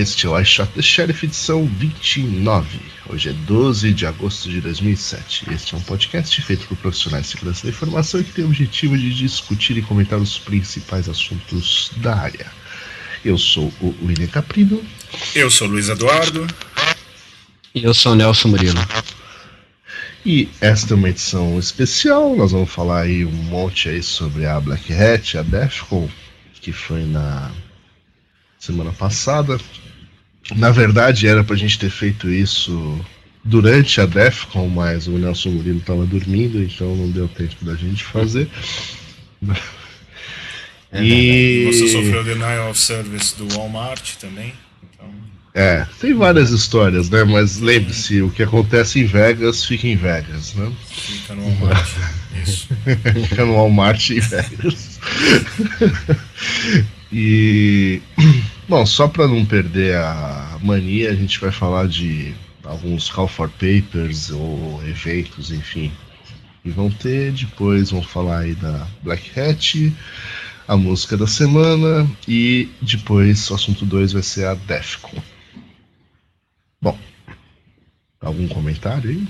este é o I Shot the Sheriff edição 29. Hoje é 12 de agosto de 2007. Este é um podcast feito por profissionais de segurança da informação e que tem o objetivo de discutir e comentar os principais assuntos da área. Eu sou o William Caprino. Eu sou o Luiz Eduardo. E eu sou o Nelson Murilo. E esta é uma edição especial, nós vamos falar aí um monte aí sobre a Black Hat, a Defcon, que foi na semana passada. Na verdade, era pra gente ter feito isso durante a Defcon, mas o Nelson Murilo estava dormindo, então não deu tempo da gente fazer. É e você sofreu denial of service do Walmart também. Então... É, tem várias histórias, né? Mas lembre-se, o que acontece em Vegas fica em Vegas, né? Fica no Walmart. Isso. fica no Walmart em Vegas. E bom, só para não perder a mania, a gente vai falar de alguns call for papers ou eventos, enfim. E vão ter depois, vão falar aí da Black Hat, a música da semana e depois o assunto 2 vai ser a Defcon. Bom, algum comentário aí?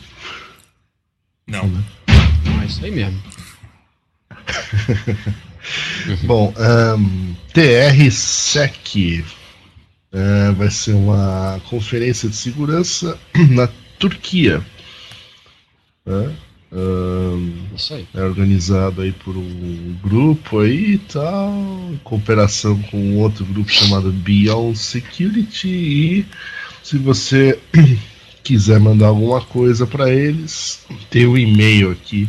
Não. Não, é isso aí mesmo. Bom, um, TR-SEC uh, vai ser uma conferência de segurança na Turquia. Um, aí. É organizado aí por um grupo aí e tal, em cooperação com outro grupo chamado Beyond Security. E se você quiser mandar alguma coisa para eles, tem o um e-mail aqui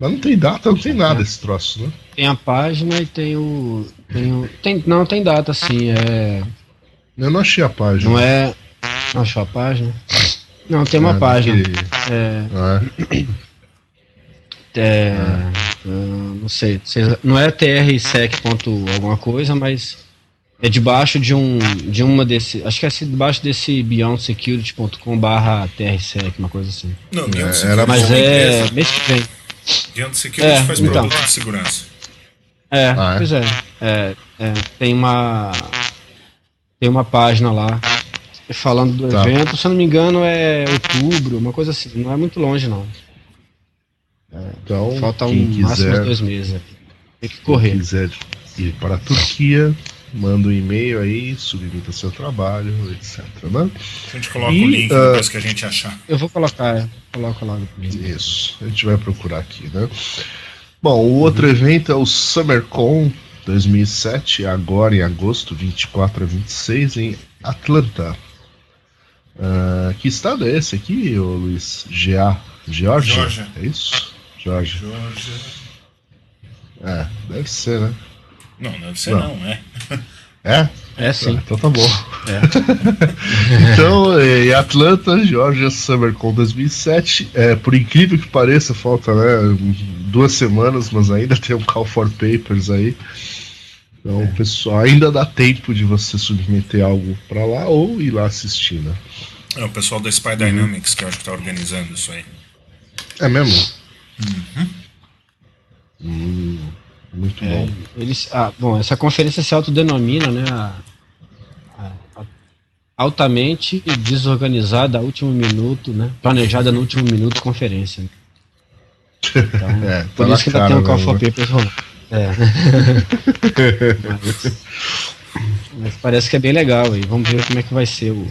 mas não tem data, não tem nada esse troço, né? Tem a página e tem o. Tem o tem, não, tem data sim, é. Eu não achei a página. Não é. Não achou a página? Não, tem uma ah, página. Que... É. Ah. é ah. não sei, não é trsec. alguma coisa, mas é debaixo de um de uma desse, acho que é debaixo desse beyondsecurity.com barra trsec, uma coisa assim. Não, é, era mas é mês que vem. Diante Security é, faz então. produto de segurança. É, ah, é? pois é. é, é. Tem uma. Tem uma página lá falando do tá. evento, se eu não me engano é outubro, uma coisa assim, não é muito longe não. É, então, falta um quiser, máximo dois meses. Tem que correr. Quem quiser ir para a Turquia, manda um e-mail aí, submeta seu trabalho, etc. Né? A gente coloca e, o link uh, depois que a gente achar. Eu vou colocar, é. coloca lá depois. Isso, a gente vai procurar aqui, né? Bom, o outro uhum. evento é o SummerCon 2007, agora em agosto, 24 a 26, em Atlanta. Uh, que estado é esse aqui, ô Luiz? GA? Georgia? Georgia. É isso? Georgia. Georgia. É, deve ser, né? Não, deve ser não, não é. É? É sim. Ah, então tá bom. É. então, em Atlanta, Georgia SummerCon 2007. É, por incrível que pareça, falta né, duas semanas, mas ainda tem um Call for Papers aí. Então, é. pessoal, ainda dá tempo de você submeter algo para lá ou ir lá assistir, né? É o pessoal da Spy Dynamics que eu acho que tá organizando isso aí. É mesmo? Uhum. Hum. Muito é, bom. Eles, ah, bom, essa conferência se autodenomina, né? A, a, a, altamente desorganizada, último minuto, né? Planejada no último minuto conferência. Né? Então, é, tá por isso que ainda tem um Call for? Papers rolando. É. mas, mas, parece que é bem legal e vamos ver como é que vai ser o,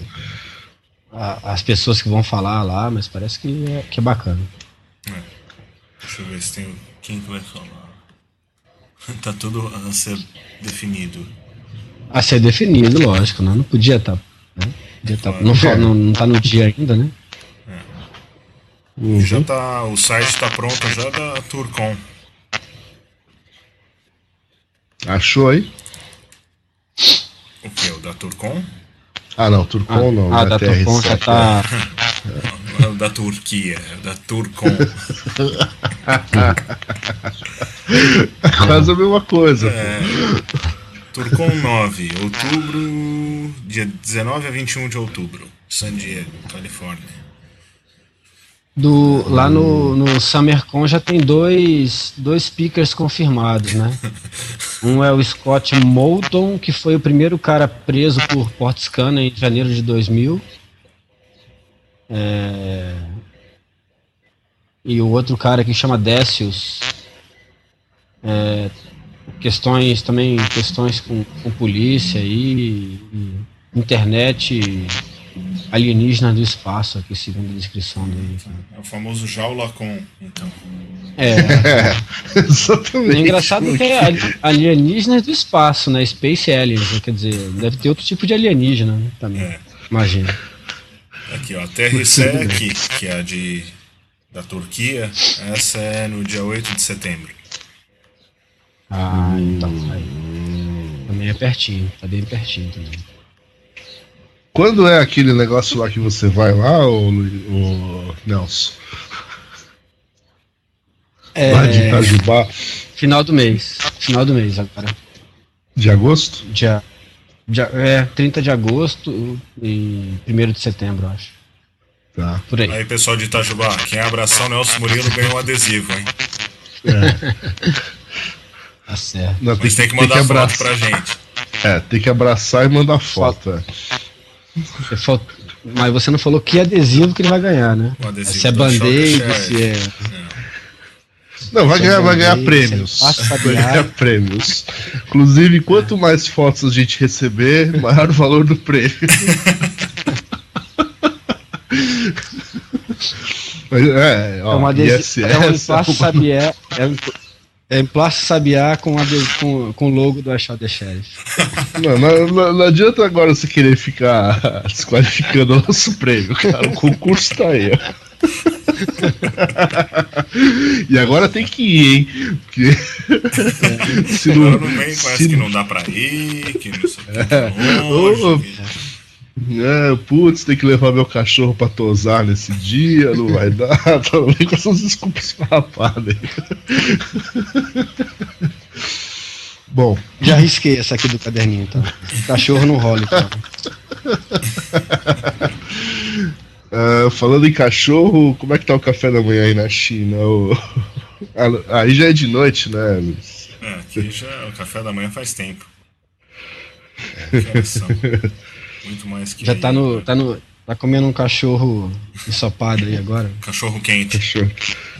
a, as pessoas que vão falar lá, mas parece que é, que é bacana. É. Deixa eu ver se tem quem que vai falar. Tá tudo a ser definido. A ser definido, lógico, né? Não podia estar. Tá, né? Podia tá, não, não, não tá no dia ainda, né? É. Uhum. Já tá, o site está pronto já da Turcom. Achou aí? O que? O da Turcom? Ah, não, Turcom ah, não. Ah, da, da Turcom já tá. Da Turquia, da Turcom. Quase a mesma coisa. É, Turcom 9, outubro, dia 19 a 21 de outubro, San Diego, Califórnia. Do, lá no, no SummerCon já tem dois, dois speakers confirmados, né? Um é o Scott Moulton, que foi o primeiro cara preso por port scanner em janeiro de 2000. É... E o outro cara que chama Décius. É... Questões também, questões com, com polícia e, e internet alienígena do espaço, aqui segundo a descrição dele. É o famoso jaula com, então. É. é exatamente. É engraçado que é alienígenas do espaço, né? Space Aliens, quer dizer, deve ter outro tipo de alienígena né? também. É. Imagina. Aqui, ó, a TRSEC, que é a de, da Turquia, essa é no dia 8 de setembro. Ah, então. Aí. Também é pertinho, tá bem pertinho também. Quando é aquele negócio lá que você vai lá, o, o Nelson? É, lá de Itajubá. Final do mês. Final do mês agora. De agosto? Dia, é, 30 de agosto e 1 de setembro, acho. Tá. Por aí. Aí, pessoal de Itajubá, quem abraçar o Nelson Murilo ganha um adesivo, hein? É. tá certo. Não, tem, Mas tem que mandar tem que foto pra gente. É, tem que abraçar e mandar foto. É. Mas você não falou que adesivo que ele vai ganhar, né? Se é band-aid, se é. Não, vai ganhar, vai ganhar prêmios. Vai ganhar prêmios. Inclusive, quanto mais fotos a gente receber, maior o valor do prêmio. é, ó, é uma adesivo, é um espaço Sabiá, é um, é emplasto sabiá com, a, com, o logo do Achado the Sheriff. Não, não, não, não, adianta agora você querer ficar desqualificando o nosso prêmio, cara. O concurso tá aí, ó. e agora tem que ir, hein? Porque. É. se não, não vem com essa que não dá pra ir, que não sei o que. É. É, putz, tem que levar meu cachorro pra tosar nesse dia, não vai dar. Tá vem com essas desculpas farrapadas Bom. Já risquei essa aqui do caderninho, então. Cachorro não rola, então. Uh, falando em cachorro, como é que tá o café da manhã aí na China? O... Aí já é de noite, né, Luiz? É, aqui já o café da manhã faz tempo. É, muito mais que. Já aí, tá no, tá no. Tá comendo um cachorro ensopado aí agora? Cachorro quente. Cachorro,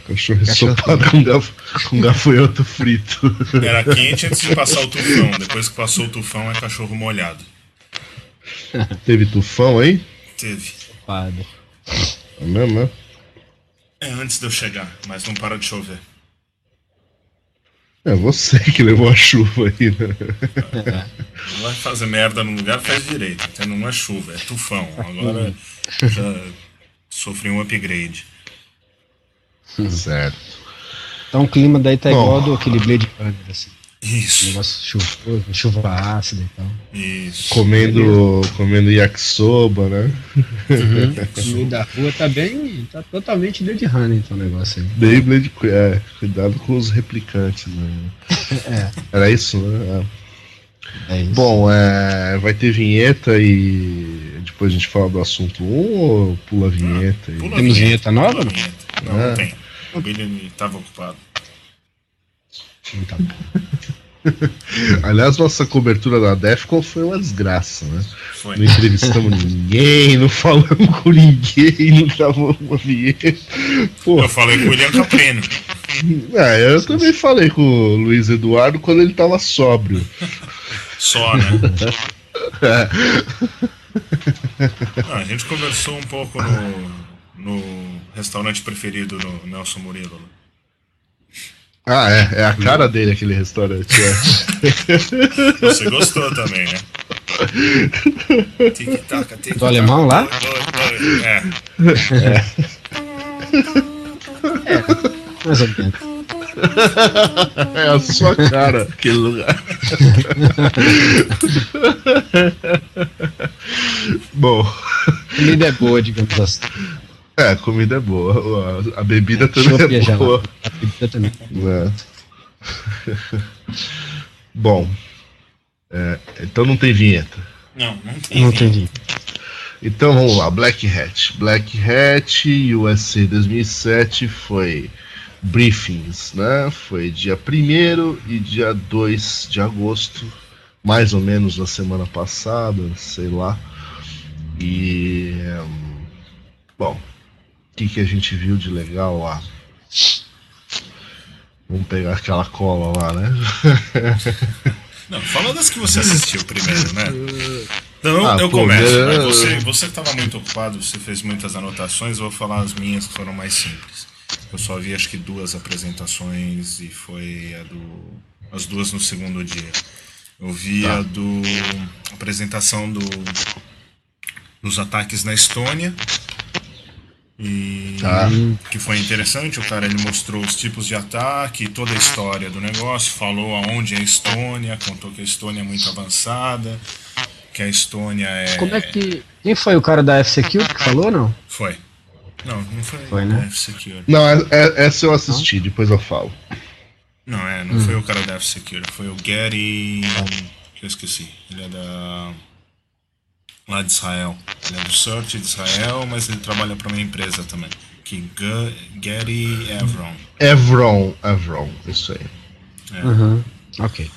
cachorro ensopado com, gaf, com gafanhoto frito. Era quente antes de passar o tufão. Depois que passou o tufão, é cachorro molhado. Teve tufão aí? Teve. Ensopado. É mesmo, né? É antes de eu chegar, mas não para de chover. É você que levou a chuva aí, né? Não vai fazer merda num lugar, faz direito. Entendeu? Não é chuva, é tufão. Agora já sofri um upgrade. Certo. Então o clima daí tá Bom, igual do aquele Blade Runner, assim. Isso. Negócio chuvoso, chuva ácida e tal. Isso. Comendo, comendo yakisoba, né? Uhum. no meio da rua tá bem. tá totalmente Blade Runner então o negócio aí. Bem Blade é, cuidado com os replicantes, né? é. Era isso, né? É. é isso. Bom, é, vai ter vinheta e depois a gente fala do assunto 1 um, ou pula a vinheta? Pula Temos vinheta, vinheta nova? Vinheta. Não, é. não tem. O Billy estava ocupado. Então. Aliás, nossa cobertura da Defcon foi uma desgraça, né? Foi. Não entrevistamos ninguém, não falamos com ninguém, não gravamos uma vinheta. Pô. Eu falei com o William Caprino. É, eu também falei com o Luiz Eduardo quando ele tava sóbrio. Só, né? Ah, a gente conversou um pouco no, no restaurante preferido do Nelson Murilo. Ah, é. É a cara dele aquele restaurante. É. Você gostou também, né? Tic-tac, tic Do alemão lá? É. É. é. Mais ou menos. É a sua cara, aquele lugar. Bom. Comida é boa, digamos assim. É, a comida é boa. A, a bebida é, também é boa. A bebida também. É. Bom. É, então não tem vinheta. Não, não tem. Não vinheta. tem vinheta. Então vamos lá, Black Hat. Black Hat USA 2007 foi briefings, né? Foi dia 1 e dia 2 de agosto, mais ou menos na semana passada, sei lá. E. Bom, o que, que a gente viu de legal lá? Vamos pegar aquela cola lá, né? Não, fala das que você assistiu primeiro, né? Então ah, eu pô, começo. Você, você estava muito ocupado, você fez muitas anotações, eu vou falar as minhas que foram mais simples. Eu só vi acho que duas apresentações e foi a do. as duas no segundo dia. Eu vi tá. a do. A apresentação do, dos ataques na Estônia. E tá. que foi interessante, o cara ele mostrou os tipos de ataque, toda a história do negócio, falou aonde é a Estônia, contou que a Estônia é muito avançada, que a Estônia é. Como é que. Quem foi o cara da F-Secure que falou, não? Foi. Não, não foi, foi né? F-Secure. Não, é, é, essa eu assisti, depois eu falo. Não, é, não hum. foi o cara da F-Secure, foi o Gary. que eu esqueci. Ele é da. Lá de Israel. Ele é do Search de Israel, mas ele trabalha para uma empresa também. Que G Gary Evron. Evron, Evron, isso aí. É. Uhum. Ok.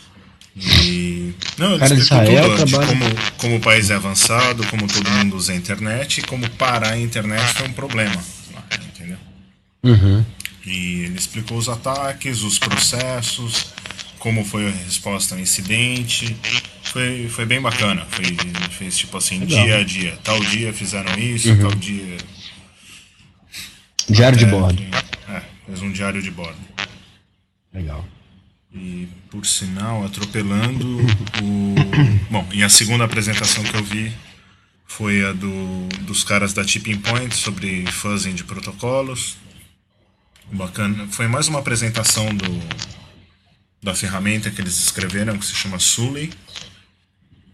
E. Não, Cara, Israel tudo, trabalha... como, como o país é avançado, como todo mundo usa a internet, como parar a internet foi um problema. Entendeu? Uhum. E ele explicou os ataques, os processos, como foi a resposta ao incidente. Foi, foi bem bacana. Foi, fez tipo assim, Legal. dia a dia. Tal dia fizeram isso, uhum. tal dia. Diário Até, de bordo. É, fez um diário de bordo. Legal. E por sinal, atropelando o. Bom, e a segunda apresentação que eu vi foi a do, dos caras da Tipping Point sobre fuzzing de protocolos. Bacana. Foi mais uma apresentação do, da ferramenta que eles escreveram, que se chama Sully.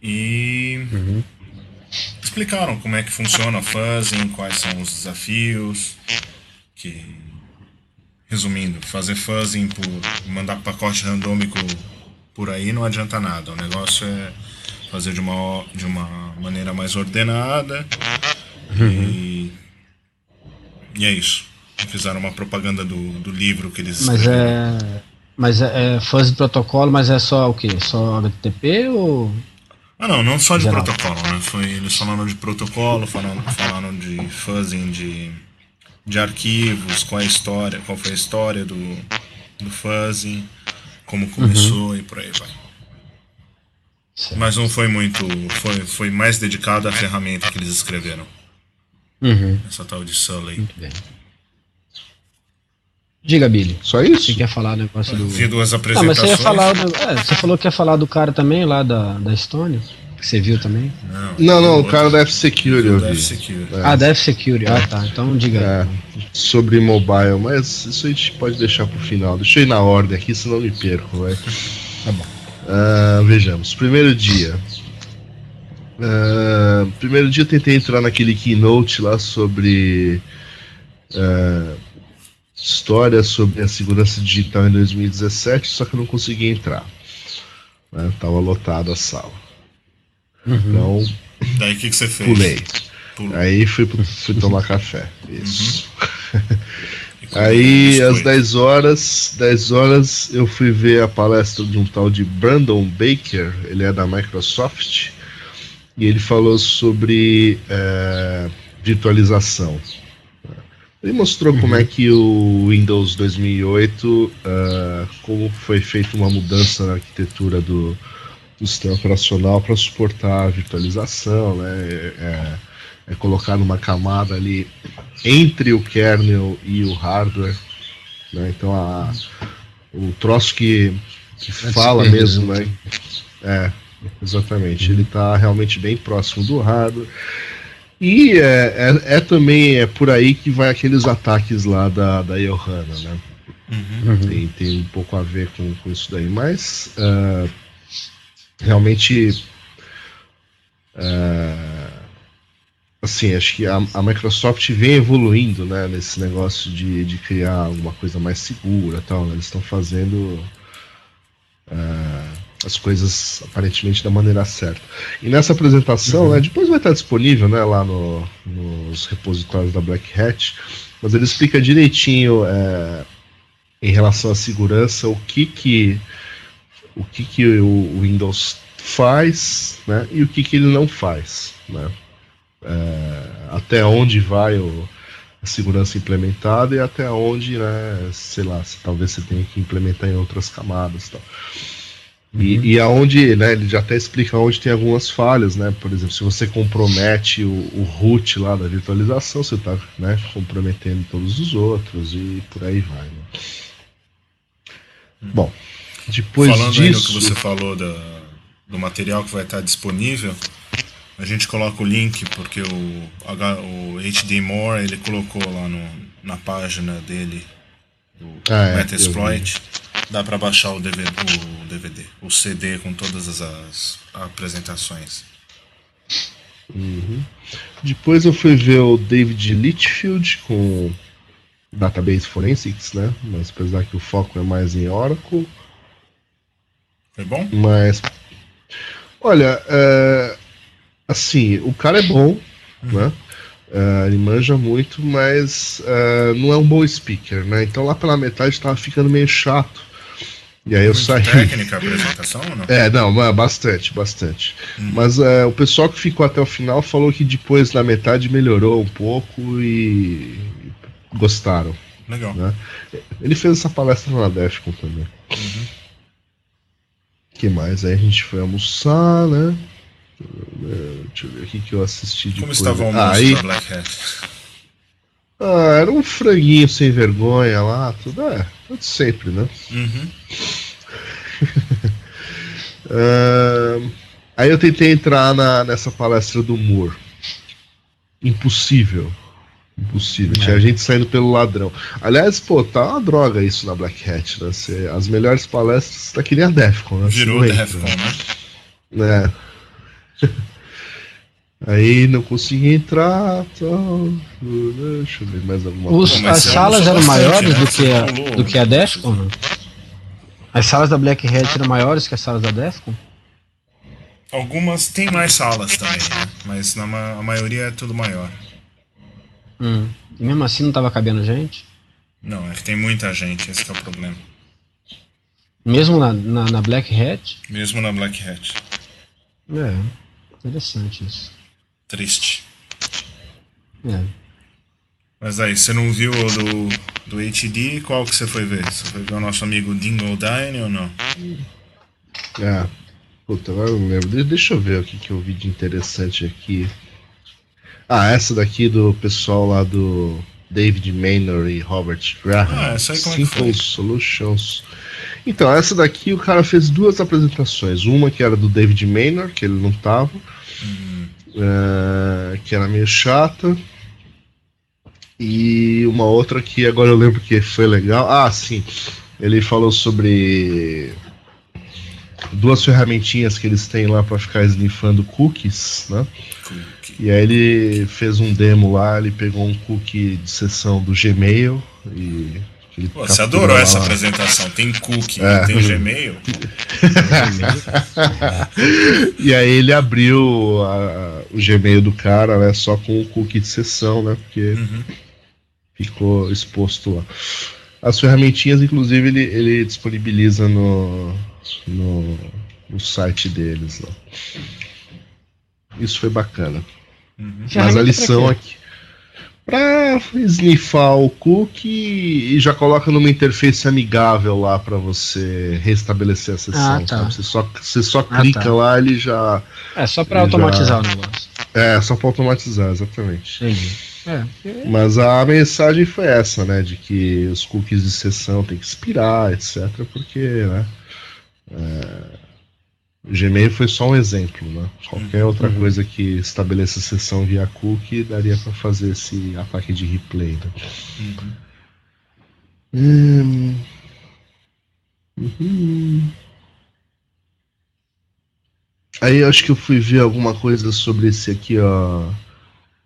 E uhum. explicaram como é que funciona a fuzzing, quais são os desafios, que Resumindo, fazer fuzzing por mandar pacote randômico por aí não adianta nada. O negócio é fazer de uma, de uma maneira mais ordenada uhum. e, e é isso. Fizeram uma propaganda do, do livro que eles Mas é. Mas é, é fuzz protocolo, mas é só o que? Só HTTP ou. Ah não, não só de Geral. protocolo, né? Foi, eles falaram de protocolo, falaram, falaram de fuzzing de de arquivos, qual é a história, qual foi a história do, do Fuzzy, como começou uhum. e por aí vai. Certo. Mas não foi muito. Foi, foi mais dedicado à ferramenta que eles escreveram. Uhum. Essa tal de Sully. Muito bem. Diga, Billy. Só isso? Você quer falar o negócio do. Vi duas apresentações. Não, mas você, ia falar, é, você falou que ia falar do cara também lá da, da Estônia. Que você viu também? Não, não, não o cara da F-Security eu vi. F-Security. É. Ah, da F-Security. Ah, tá. Então diga. É, sobre mobile, mas isso a gente pode deixar pro final. Deixa eu ir na ordem aqui, senão eu me perco, vai. Tá bom. Uh, vejamos. Primeiro dia. Uh, primeiro dia eu tentei entrar naquele keynote lá sobre uh, história sobre a segurança digital em 2017, só que eu não consegui entrar. Né? Tava lotada a sala. Uhum. Então. Daí o que, que, você fez? Pulei. Pulou. Aí fui, fui tomar café. Isso. Uhum. Aí, às 10 horas, 10 horas, eu fui ver a palestra de um tal de Brandon Baker, ele é da Microsoft, e ele falou sobre é, virtualização. Ele mostrou uhum. como é que o Windows 2008, uh, é, como foi feita uma mudança na arquitetura do, do sistema operacional para suportar a virtualização, né? É, é, é colocar numa camada ali entre o kernel e o hardware, né? Então a, o troço que, que fala mesmo, né? É, exatamente. Ele está realmente bem próximo do hardware. E é, é, é, também é por aí que vai aqueles ataques lá da, da Johanna, né? Uhum. Tem, tem um pouco a ver com, com isso daí, mas uh, realmente uh, assim acho que a, a, Microsoft vem evoluindo né, nesse negócio de, de criar alguma coisa mais segura tal né? eles estão fazendo uh, as coisas aparentemente da maneira certa. E nessa apresentação, uhum. né, depois vai estar disponível né, lá no, nos repositórios da Black Hat, mas ele explica direitinho é, em relação à segurança o que que o que, que o Windows faz né, e o que, que ele não faz. Né? É, até onde vai o, a segurança implementada e até onde, né, sei lá, se, talvez você tenha que implementar em outras camadas. Tal. E, e aonde, né, ele já até explica onde tem algumas falhas, né? Por exemplo, se você compromete o, o root lá da virtualização, você está né, comprometendo todos os outros e por aí vai. Né? Bom, depois Falando disso... Falando que você falou da, do material que vai estar disponível, a gente coloca o link porque o, o HD More ele colocou lá no, na página dele do ah, é, Metasploit. Dá para baixar o DVD, o DVD, o CD com todas as, as apresentações. Uhum. Depois eu fui ver o David Litchfield com Database Forensics, né? Mas apesar que o foco é mais em Oracle. Foi bom? Mas. Olha, é, assim, o cara é bom, uhum. né? Uh, ele manja muito, mas uh, não é um bom speaker, né? Então lá pela metade tava ficando meio chato. E aí eu muito saí. técnica a apresentação ou não? É, não, bastante, bastante. Hum. Mas uh, o pessoal que ficou até o final falou que depois na metade melhorou um pouco e gostaram. Legal. Né? Ele fez essa palestra na Defcon também. Uhum. que mais? Aí a gente foi almoçar, né? Deixa eu ver o que eu assisti de Como estava o almoço ah, aí... Black Hat? Ah, era um franguinho sem vergonha lá, tudo é, tudo sempre, né? Uhum. uh, aí eu tentei entrar na, nessa palestra do Moore. Impossível. Impossível. É. Tinha gente saindo pelo ladrão. Aliás, pô, tá uma droga isso na Black Hat, né? as melhores palestras tá que nem a Defcon, né? Virou Defcon, né? É. Aí não consegui entrar. Tal. Deixa eu ver mais alguma Os, coisa. As salas eram maiores né? do, que a, do que a Defcon? Né? As salas da Black Hat eram maiores que as salas da Defcon? Algumas tem mais salas também, né? mas na a maioria é tudo maior. Hum. E mesmo assim não tava cabendo gente? Não, é que tem muita gente, esse é o problema. Mesmo na, na, na Black Hat? Mesmo na Black Hat. É. Interessante isso. Triste. É. Mas aí, você não viu o do, do HD? Qual que você foi ver? Você foi ver o nosso amigo Dingle Dine ou não? Ah, puta, agora eu não lembro. Deixa eu ver o que, que eu vi de interessante aqui. Ah, essa daqui do pessoal lá do David Maynor e Robert Graham. Ah, essa aí como é Simple Solutions. Então, essa daqui o cara fez duas apresentações. Uma que era do David Maynor, que ele não tava, uhum. Uh, que era meio chata. E uma outra que agora eu lembro que foi legal. Ah, sim. Ele falou sobre duas ferramentinhas que eles têm lá para ficar sniffando cookies, né? Cookie. E aí ele fez um demo lá, ele pegou um cookie de sessão do Gmail e Pô, você adorou essa apresentação. Tem cookie, é. tem Gmail. e aí ele abriu a, o Gmail do cara, né? Só com o cookie de sessão, né? Porque uhum. ficou exposto lá. As ferramentinhas, inclusive, ele, ele disponibiliza no, no, no site deles. Lá. Isso foi bacana. Uhum. Mas a lição aqui para snifar o cookie e já coloca numa interface amigável lá para você restabelecer a sessão. Ah, tá. Você só, você só ah, clica tá. lá ele já. É só para automatizar já... o negócio. É, só para automatizar, exatamente. Entendi. É, Mas a mensagem foi essa, né? De que os cookies de sessão tem que expirar, etc. Porque, né? É Gmail foi só um exemplo, né? Qualquer uhum. outra coisa que estabeleça sessão via cookie daria para fazer esse ataque de replay. Né? Uhum. Hum. Uhum. Aí eu acho que eu fui ver alguma coisa sobre esse aqui, ó.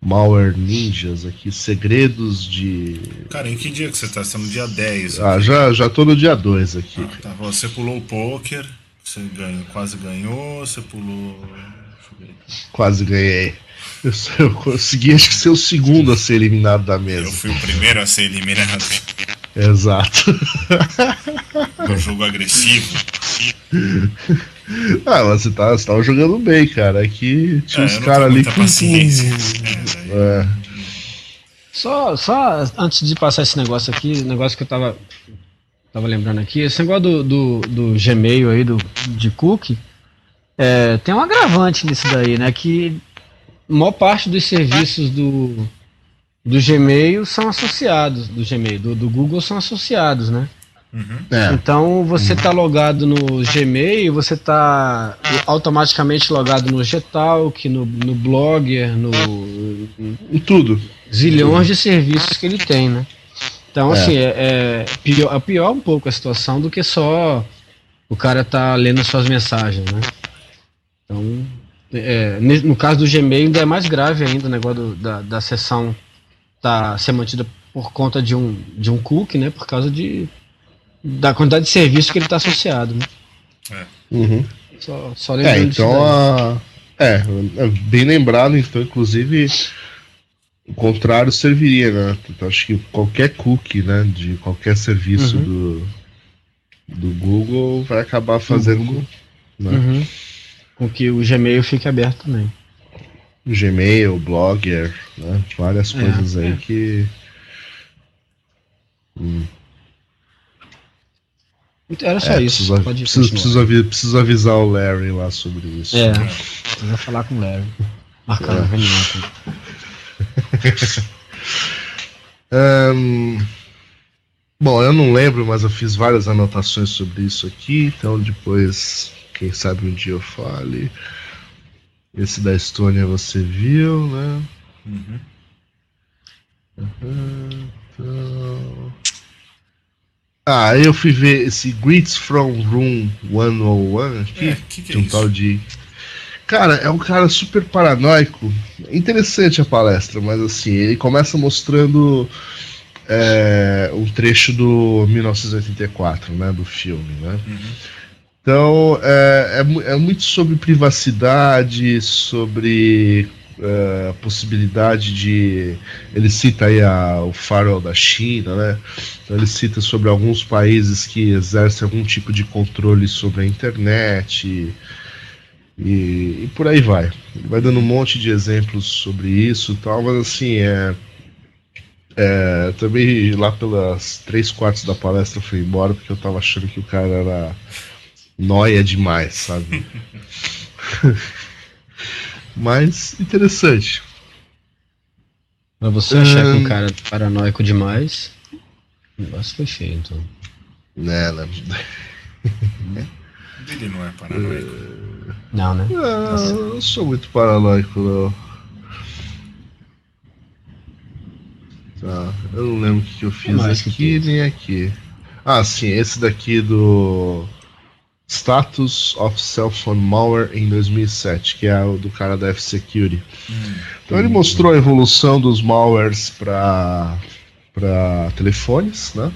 Malware Ninjas aqui, segredos de. Cara, em que dia que você tá? Você tá no dia 10. Ah, já, já tô no dia 2 aqui. Ah, tá, você pulou o poker. Você ganhou, quase ganhou, você pulou. Quase ganhei. Eu, eu consegui, acho que ser o segundo a ser eliminado da mesa. Eu fui o primeiro a ser eliminado. Exato. No jogo agressivo. Ah, mas você, tá, você tava jogando bem, cara. Aqui tinha É, uns eu não caras ali com. paciência. com- É, É. Só, só antes de passar esse negócio aqui, negócio que eu tava, tava lembrando aqui, esse negócio do, do, do Gmail aí, do, de cookie, é, tem um agravante nisso daí, né? Que a maior parte dos serviços do, do Gmail são associados, do Gmail, do, do Google são associados, né? Uhum. É. Então você tá logado no Gmail, você tá automaticamente logado no Getalk, no, no Blogger, no Em tudo. zilhões de serviços que ele tem, né? Então, É. assim, é, é pior, é pior um pouco a situação do que só o cara tá lendo suas mensagens, né? Então, é, no caso do Gmail ainda é mais grave ainda o negócio do- da, da sessão tá ser mantida por conta de um, de um cookie, né? Por causa de, da quantidade de serviços que ele está associado, né? Uhum. Só, só lembrando É, então a. É, é bem lembrado, então, inclusive, o contrário serviria, né? Então, acho que qualquer cookie, né, de qualquer serviço Uhum. do, do Google vai acabar fazendo Google. né, Uhum. Com que o Gmail fique aberto também. Gmail, Blogger, né, várias É, coisas aí é. que. Hum, Era só é, isso. preciso, Pode preciso, preciso avi- preciso avisar o Larry lá sobre isso. É, precisa falar com o Larry. Marcar uma É. reunião Ahn, bom, eu não lembro, mas eu fiz várias anotações sobre isso aqui, então depois, quem sabe um dia eu fale. Esse da Estônia você viu, né? Uhum. Aham, então- Ah, eu fui ver esse Greets from Room 101 aqui, É, que que é de um isso? tal de. Cara, é um cara super paranoico. Interessante a palestra, mas assim, ele começa mostrando é, um trecho do 1984, né? Do filme, né? Uhum. Então, é, é é muito sobre privacidade, sobre é, a possibilidade de. Ele cita aí a- o farol da China, né? Então, ele cita sobre alguns países que exercem algum tipo de controle sobre a internet e, e- por aí vai. Ele vai dando um monte de exemplos sobre isso e tal, mas assim, é. é, também lá pelas três quartos da palestra eu fui embora porque eu tava achando que o cara era noia demais, sabe? Mas interessante. Pra você achar que um cara é paranoico demais, o negócio foi feio, então. Né, né? Ele não é paranoico. Não, né? Ah, eu não sou muito paranoico, não. Tá, eu não lembro o que que eu fiz que aqui nem aqui. Ah, sim, esse daqui do Status of Cell Phone Malware em 2007, que é o do cara da F-Security. Hum. Então ele mostrou a evolução dos malwares para para telefones, né?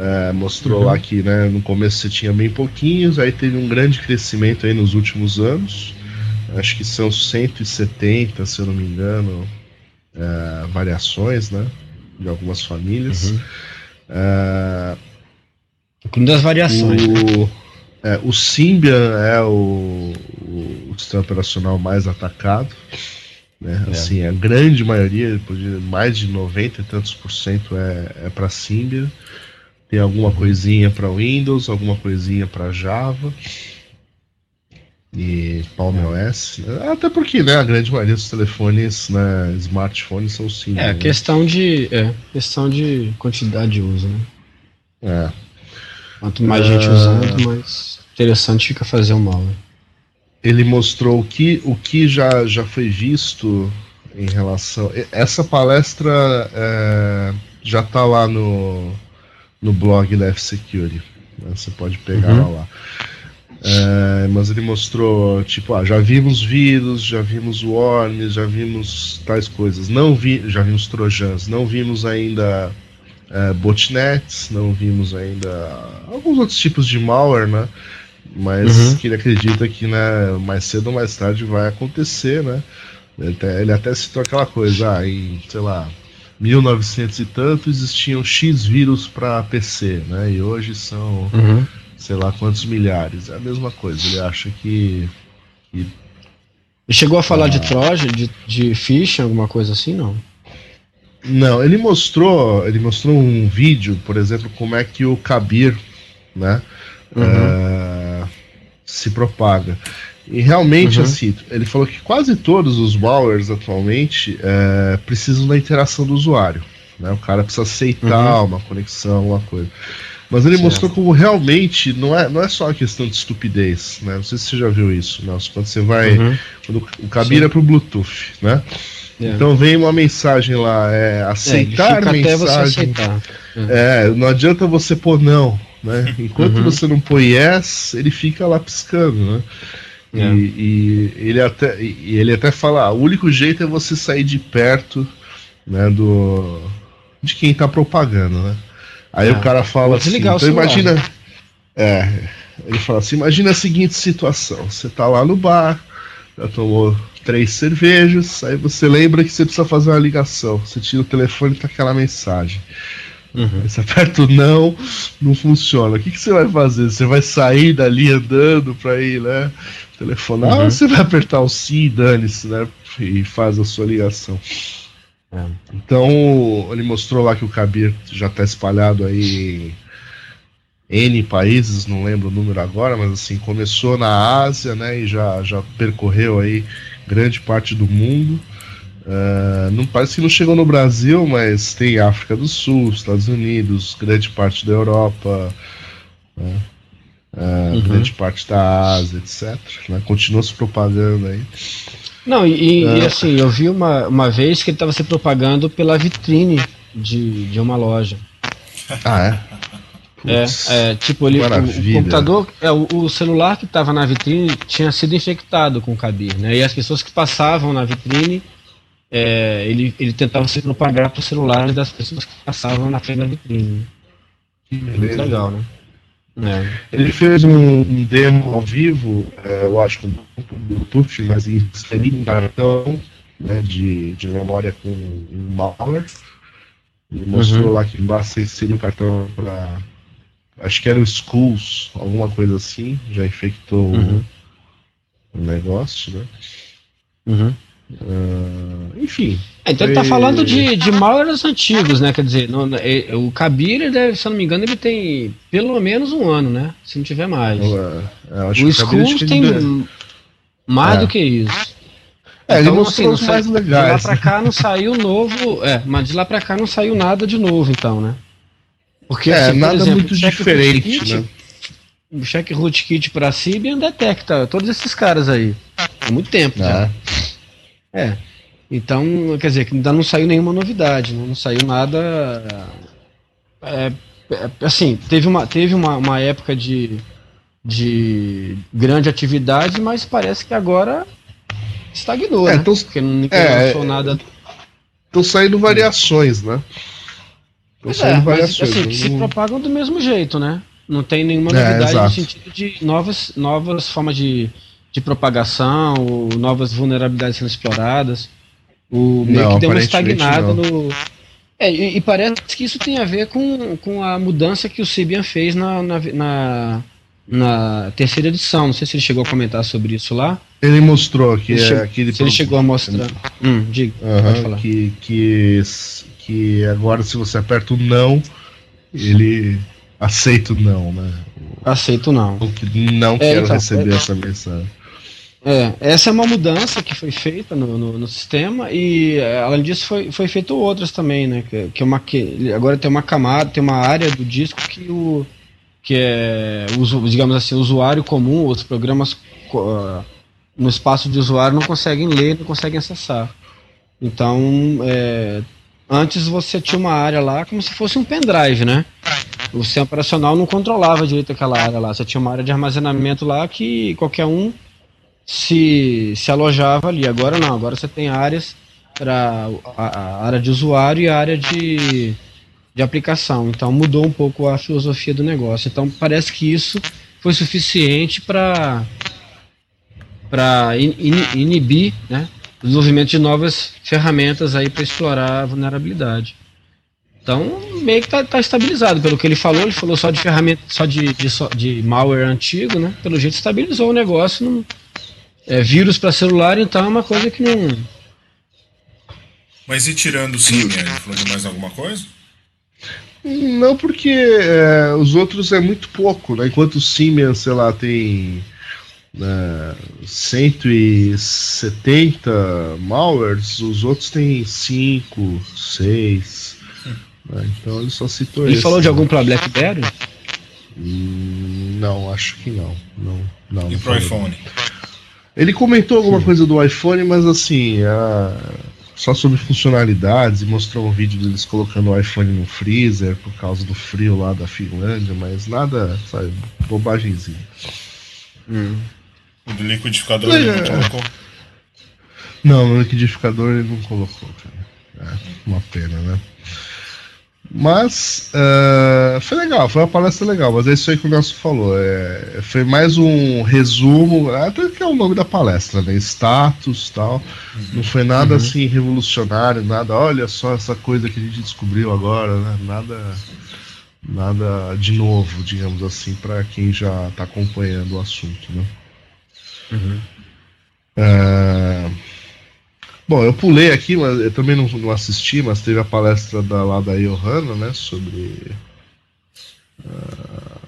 É, mostrou Uhum. lá que né, no começo você tinha bem pouquinhos, aí teve um grande crescimento aí nos últimos anos. Acho que são 170, se eu não me engano, é, variações, né? De algumas famílias. Uhum. É, Incluindo as variações. né? o, é, o Symbian é o, o sistema operacional mais atacado. Né? É. Assim, a grande maioria, mais de 90 e tantos por cento é, é para Symbian. Tem alguma coisinha para Windows, alguma coisinha para Java e Palm OS. Até porque né, a grande maioria dos telefones, né, smartphones são Symbian. É, né? questão de. É, questão de quantidade de uso, né? É. Quanto mais gente Ah. usando, mais interessante fica fazer o mal. Né? ele mostrou o que, o que já, já foi visto em relação. Essa palestra é, já está lá no, no blog da F-Security. né? Você pode pegar Uhum. lá. É, mas ele mostrou, tipo, ah, já vimos vírus, já vimos worms, já vimos tais coisas. Não vi, já vimos trojans, não vimos ainda é, botnets, não vimos ainda alguns outros tipos de malware, né? mas uhum. que ele acredita que né, mais cedo ou mais tarde vai acontecer, né? Ele até, ele até citou aquela coisa, ah, em, sei lá, 1900 e tanto existiam X vírus para PC, né? E hoje são, uhum. sei lá quantos milhares. É a mesma coisa. Ele acha que. que ele chegou a falar ah, de Trojan, de, de phishing, alguma coisa assim, não? Não, ele mostrou, ele mostrou um vídeo, por exemplo, como é que o Kabir, né, uhum. é, se propaga. E realmente, uhum. assim, ele falou que quase todos os malwares atualmente é, precisam da interação do usuário. Né? O cara precisa aceitar uhum. uma conexão, uma coisa. Mas ele certo. mostrou como realmente não é, não é só uma questão de estupidez, né? Não sei se você já viu isso, Nelson. Quando você vai. Uhum. Quando o cabira é pro Bluetooth, né? É. Então vem uma mensagem lá, é aceitar é, mensagem. Aceitar. É. é. não adianta você pôr não, né? Enquanto uhum. você não põe yes, ele fica lá piscando, né? E, é. e, ele até, e ele até fala: ah, o único jeito é você sair de perto né, do, de quem está propagando, né? Aí é. o cara fala assim: então imagina. É, ele fala assim: imagina a seguinte situação: você tá lá no bar, já tomou três cervejas, aí você lembra que você precisa fazer uma ligação. Você tira o telefone e tá aquela mensagem. Uhum. Você aperta o não, não funciona. O que, que você vai fazer? Você vai sair dali andando pra ir, né? telefonar, uhum. você vai apertar o sim, dane-se, né? E faz a sua ligação. É. Então, ele mostrou lá que o Kabir já está espalhado aí em N países, não lembro o número agora, mas assim, começou na Ásia, né? E já, já percorreu aí grande parte do mundo. Uh, não parece que não chegou no Brasil, mas tem África do Sul, Estados Unidos, grande parte da Europa. Né? uh, uhum. grande parte da Ásia, etc. Né? Continua se propagando aí. Não, e, uh, e, assim, eu vi uma, uma vez que ele estava se propagando pela vitrine de, de uma loja. Ah, é? É, é, tipo, ele, o, o, computador, é, o, o celular que estava na vitrine tinha sido infectado com o Kabir, né? E as pessoas que passavam na vitrine, é, ele, ele tentava se propagar para os celulares das pessoas que passavam na frente da vitrine. Muito legal, né? É. Ele fez um, um, demo ao vivo, é, eu acho, com Bluetooth, mas inserindo um cartão né, de, de memória com um malware. Ele mostrou uhum. lá que basta inserir um cartão para. Acho que era o Schools, alguma coisa assim, já infectou uhum. o, o negócio, né? Uhum. Uh, enfim. É, então foi... ele tá falando de, de malwares antigos, né? Quer dizer, é, o Kabir, deve, se eu não me engano, ele tem pelo menos um ano, né? Se não tiver mais. É, o Skulls tem mais é. do que isso. É, então, ele assim, os mais legais. De lá pra cá não saiu novo. É, mas de lá pra cá não saiu nada de novo, então, né? Porque, é, assim, nada exemplo, muito diferente, kit, né? O check rootkit pra Sibian detecta todos esses caras aí. Há muito tempo, né? É. Então, quer dizer, que ainda não saiu nenhuma novidade, né? não saiu nada. É, é, assim, teve uma, teve uma, uma época de, de grande atividade, mas parece que agora estagnou, é, né? Tô, Porque não é, lançou nada. Estão saindo variações, né? Estão saindo é, variações. Mas, assim, se propagam do mesmo jeito, né? Não tem nenhuma é, novidade no sentido de novas, novas formas de de propagação, novas vulnerabilidades sendo exploradas. O meio não, que deu uma estagnada no. É, e, e, parece que isso tem a ver com, com a mudança que o Sibian fez na, na, na, na, terceira edição. Não sei se ele chegou a comentar sobre isso lá. Ele mostrou que ele é aquele. Se ele chegou a mostrar. Hum, diga. Uhum, que, que, que agora, se você aperta o não, ele aceita o não, né? Aceito não. Não é, quero então, receber é, essa mensagem. É, essa é uma mudança que foi feita no, no, no sistema e é, além disso foi, foi feito outras também, né? Que, que, é uma, que agora tem uma camada, tem uma área do disco que o que é digamos assim, usuário comum, os programas uh, no espaço de usuário não conseguem ler, não conseguem acessar. Então, é, antes você tinha uma área lá como se fosse um pendrive, né? O sistema operacional não controlava direito aquela área lá. Você tinha uma área de armazenamento lá que qualquer um se, se alojava ali. Agora não, agora você tem áreas para a, a, área de usuário e a área de, de aplicação. Então mudou um pouco a filosofia do negócio. Então parece que isso foi suficiente para para in, in, inibir né, o desenvolvimento de novas ferramentas aí para explorar a vulnerabilidade. Então, meio que está tá estabilizado. Pelo que ele falou, ele falou só de ferramenta, só de, de, de malware antigo, né? Pelo jeito estabilizou o negócio. Não, é, vírus para celular, então é uma coisa que não. Mas e tirando o Symbian, ele falou de mais alguma coisa? Não, porque é, os outros é muito pouco, né? Enquanto o Symbian, sei lá, tem né, 170 malwares, os outros têm 5, 6. Né? Então ele só citou Ele esse, falou de algum para BlackBerry? Hum, não, acho que não. não, não e pro iPhone? Ele comentou alguma Sim. coisa do iPhone, mas assim, a, só sobre funcionalidades e mostrou um vídeo deles colocando o iPhone no freezer por causa do frio lá da Finlândia, mas nada, sabe, bobagemzinha. Hum. O do liquidificador é. ele não colocou? Não, no liquidificador ele não colocou, cara. É uma pena, né? Mas uh, foi legal, foi uma palestra legal, mas é isso aí que o Nelson falou. É, foi mais um resumo, até que é o nome da palestra, né? Status tal. Uhum. Não foi nada uhum. assim revolucionário, nada, olha só essa coisa que a gente descobriu agora, né? Nada, nada de novo, digamos assim, para quem já está acompanhando o assunto, né? Uhum. Uh, Bom, eu pulei aqui, mas eu também não, não assisti, mas teve a palestra da, lá da Johanna, né, sobre. Uh,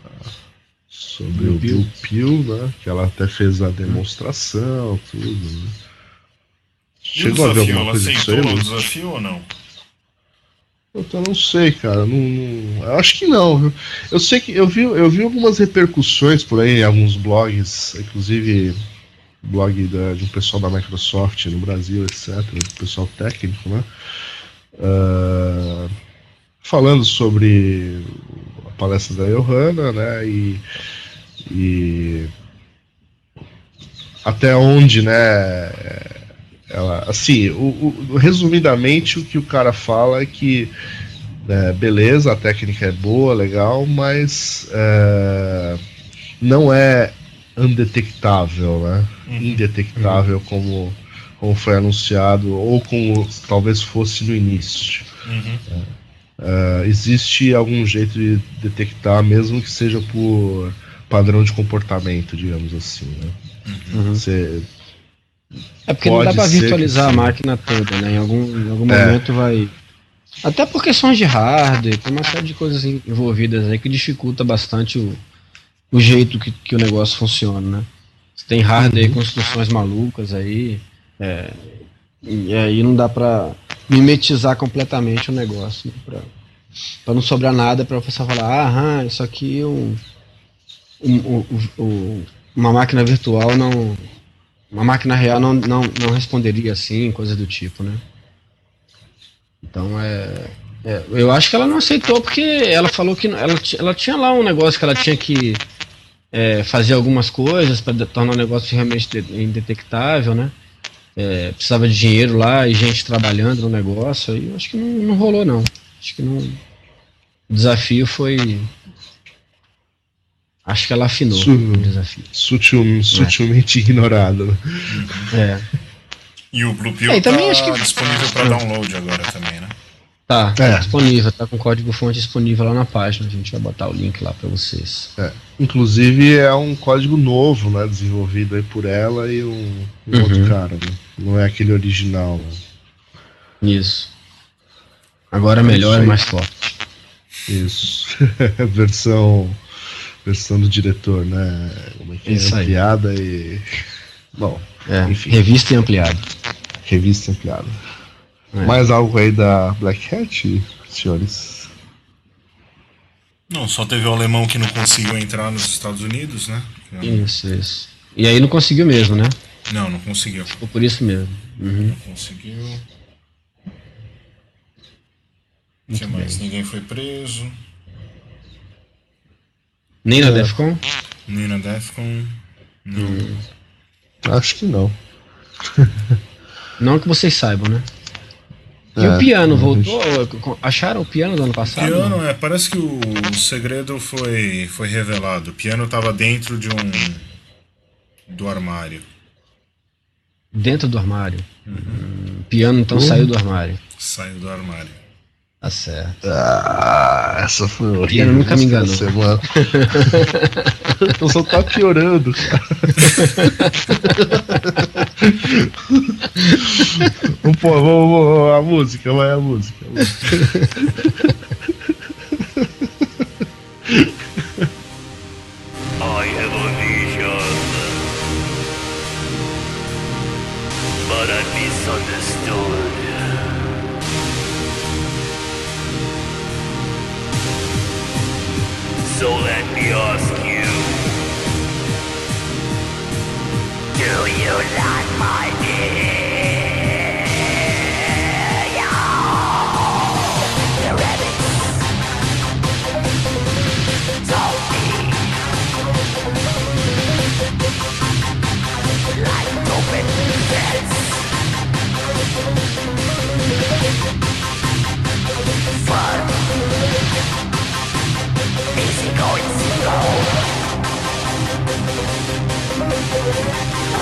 sobre o Bill Pill, né? Que ela até fez a demonstração, tudo. Né? Chegou a ver alguma coisa disso aí? o desafio ou não? Eu não sei, cara. Não, não, eu acho que não. Eu sei que eu vi, eu vi algumas repercussões por aí em alguns blogs, inclusive blog da, de um pessoal da Microsoft no Brasil, etc., do pessoal técnico, né? Uh, falando sobre a palestra da Johanna, né? E, e até onde, né? Ela, assim, o, o, resumidamente o que o cara fala é que é, beleza, a técnica é boa, legal, mas é, não é undetectável, né? Uhum. Indetectável uhum. como, como foi anunciado, ou como talvez fosse no início. Uhum. Uh, existe algum jeito de detectar, mesmo que seja por padrão de comportamento, digamos assim. Né? Uhum. Você é porque não dá para virtualizar a máquina toda, né? Em algum, em algum é. momento vai. Até por questões de hardware, tem uma série de coisas envolvidas aí que dificulta bastante o, o jeito que, que o negócio funciona, né? Você tem hardware uhum. construções malucas aí, é, e aí não dá pra mimetizar completamente o negócio, né? pra, pra não sobrar nada pra você falar, ah, isso aqui é um, um, um, um, uma máquina virtual não. Uma máquina real não, não, não responderia assim, coisas do tipo, né? Então é, é, eu acho que ela não aceitou porque ela falou que ela, ela tinha lá um negócio que ela tinha que é, fazer algumas coisas para tornar o negócio realmente indetectável, né? É, precisava de dinheiro lá e gente trabalhando no negócio, aí eu acho que não, não rolou não. Acho que não. O desafio foi. Acho que ela afinou Su o desafio. Sutil, sutilmente é. ignorado. É. E o Blue Pill é, tá que... disponível para download agora também, né? Tá, tá é. disponível, tá com código fonte disponível lá na página. A gente vai botar o link lá para vocês. É. Inclusive é um código novo, né? Desenvolvido aí por ela e um, um uhum. outro cara. Né? Não é aquele original. Né? Isso. Agora é melhor e mais forte. Isso. versão versão do diretor, né? Como é que é? Ampliada aí. e. Bom, é, enfim. Revista e ampliada. Revista e ampliada. É. Mais algo aí da Black Hat, senhores? Não, só teve o alemão que não conseguiu entrar nos Estados Unidos, né? Isso, isso. E aí não conseguiu mesmo, né? Não, não conseguiu. Ficou por isso mesmo. Uhum. Não conseguiu. O que mais? Bem. Ninguém foi preso. Nem na é. Defcon? Nem na Defcon. Não. Hum. Acho que não. não que vocês saibam, né? E o piano voltou? Acharam o piano do ano passado? O piano, é, parece que o, o segredo foi, foi revelado. O piano estava dentro de um. do armário. Dentro do armário? Uhum. O piano então uhum. saiu do armário. Saiu do armário. Tá certo. Ah, essa foi horrível. Piano nunca me enganou. Semana. então só tá piorando, cara. vamos, pô, vamos, vamos, a música, vai a música. A música. you like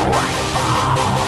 Twice.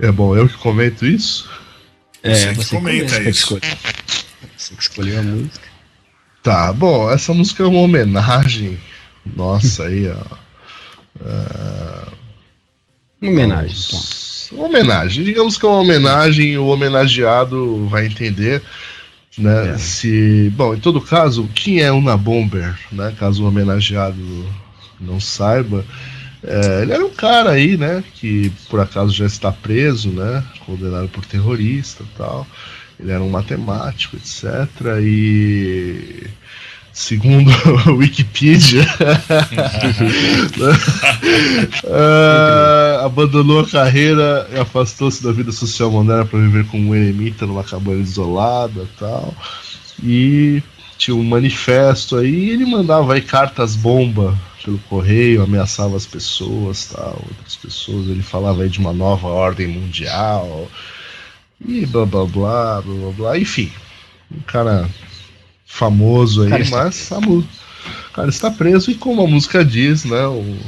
É bom, eu que comento isso? É, você, você comenta isso. Você que escolheu a música. Tá, bom, essa música é uma homenagem. Nossa, aí, ó. Uh, homenagem. Vamos, Uma homenagem. Digamos que é uma homenagem, o homenageado vai entender. Né, é. Se, bom, em todo caso, quem é Una Bomber, né, caso o homenageado não saiba, é, ele era um cara aí, né, que por acaso já está preso, né, condenado por terrorista e tal. Ele era um matemático, etc. E segundo a Wikipedia, uh, abandonou a carreira e afastou-se da vida social moderna para viver como um eremita numa cabana isolada tal. E tinha um manifesto aí e ele mandava aí cartas bomba pelo correio, ameaçava as pessoas, tal, outras pessoas, ele falava aí de uma nova ordem mundial e blá blá blá blá blá, blá. enfim, um cara famoso aí, cara mas a música, cara está preso e como a música diz, né, o,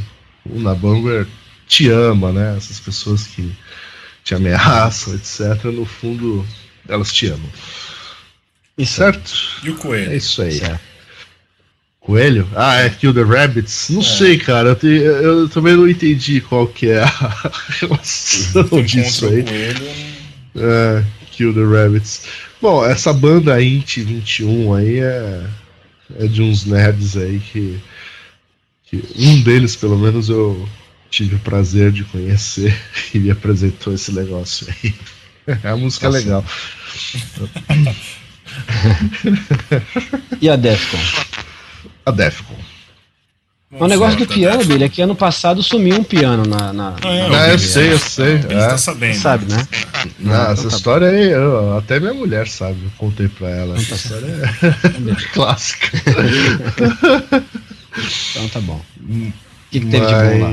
o Nabanger te ama, né, essas pessoas que te ameaçam, etc, no fundo elas te amam. Certo? E o coelho? É isso aí. Certo. Coelho? Ah, é Kill the Rabbits? Não é. sei, cara. Eu, te, eu, também não entendi qual que é a relação disso aí. Coelho... É, Kill the Rabbits. Bom, essa banda Int 21 aí é, é de uns nerds aí que, que. Um deles, pelo menos, eu tive o prazer de conhecer e me apresentou esse negócio aí. A música é é legal. e a Defcon? a Defcon. O negócio do piano dele é que ano passado sumiu um piano na. na, ah, é, na eu, sei, eu sei, eu sei. É. Tá sabendo. Sabe, né? Não, essa então tá história aí, eu, até minha mulher sabe, eu contei pra ela. Essa história é clássica. então tá bom. O que, que teve Mas... de bom lá?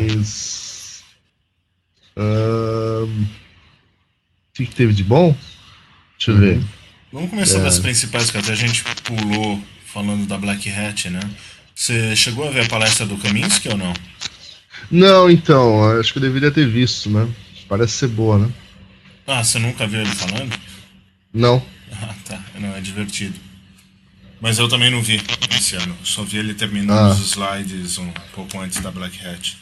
Um... O que, que teve de bom? Deixa eu uhum. ver. Vamos começar é. das principais, que até a gente pulou falando da Black Hat, né? Você chegou a ver a palestra do Kaminsky ou não? Não, então, acho que eu deveria ter visto, né? Parece ser boa, né? Ah, você nunca viu ele falando? Não. Ah, tá. Não, é divertido. Mas eu também não vi esse ano. Só vi ele terminando Ah. os slides um pouco antes da Black Hat.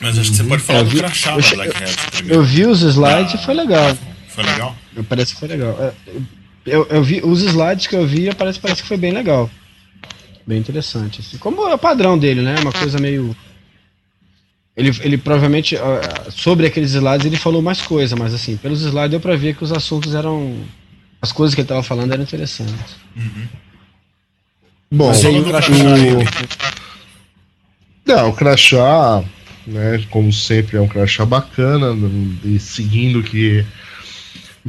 Mas acho que você pode falar Eu do vi- crachá da Black Hat primeiro. Eu vi os slides Ah, e foi legal. Foi legal? Parece que foi legal. É, Eu, eu vi os slides que eu vi, parece, parece que foi bem legal. Bem interessante. assim. Como é o padrão dele, né? Uma coisa meio. Ele, ele provavelmente, ah, sobre aqueles slides, ele falou mais coisa, mas assim, pelos slides deu pra ver que os assuntos eram. As coisas que ele tava falando eram interessantes. Bom, aí do o crachá o- dele. Não, o crachá, né, como sempre, é um crachá bacana, e seguindo que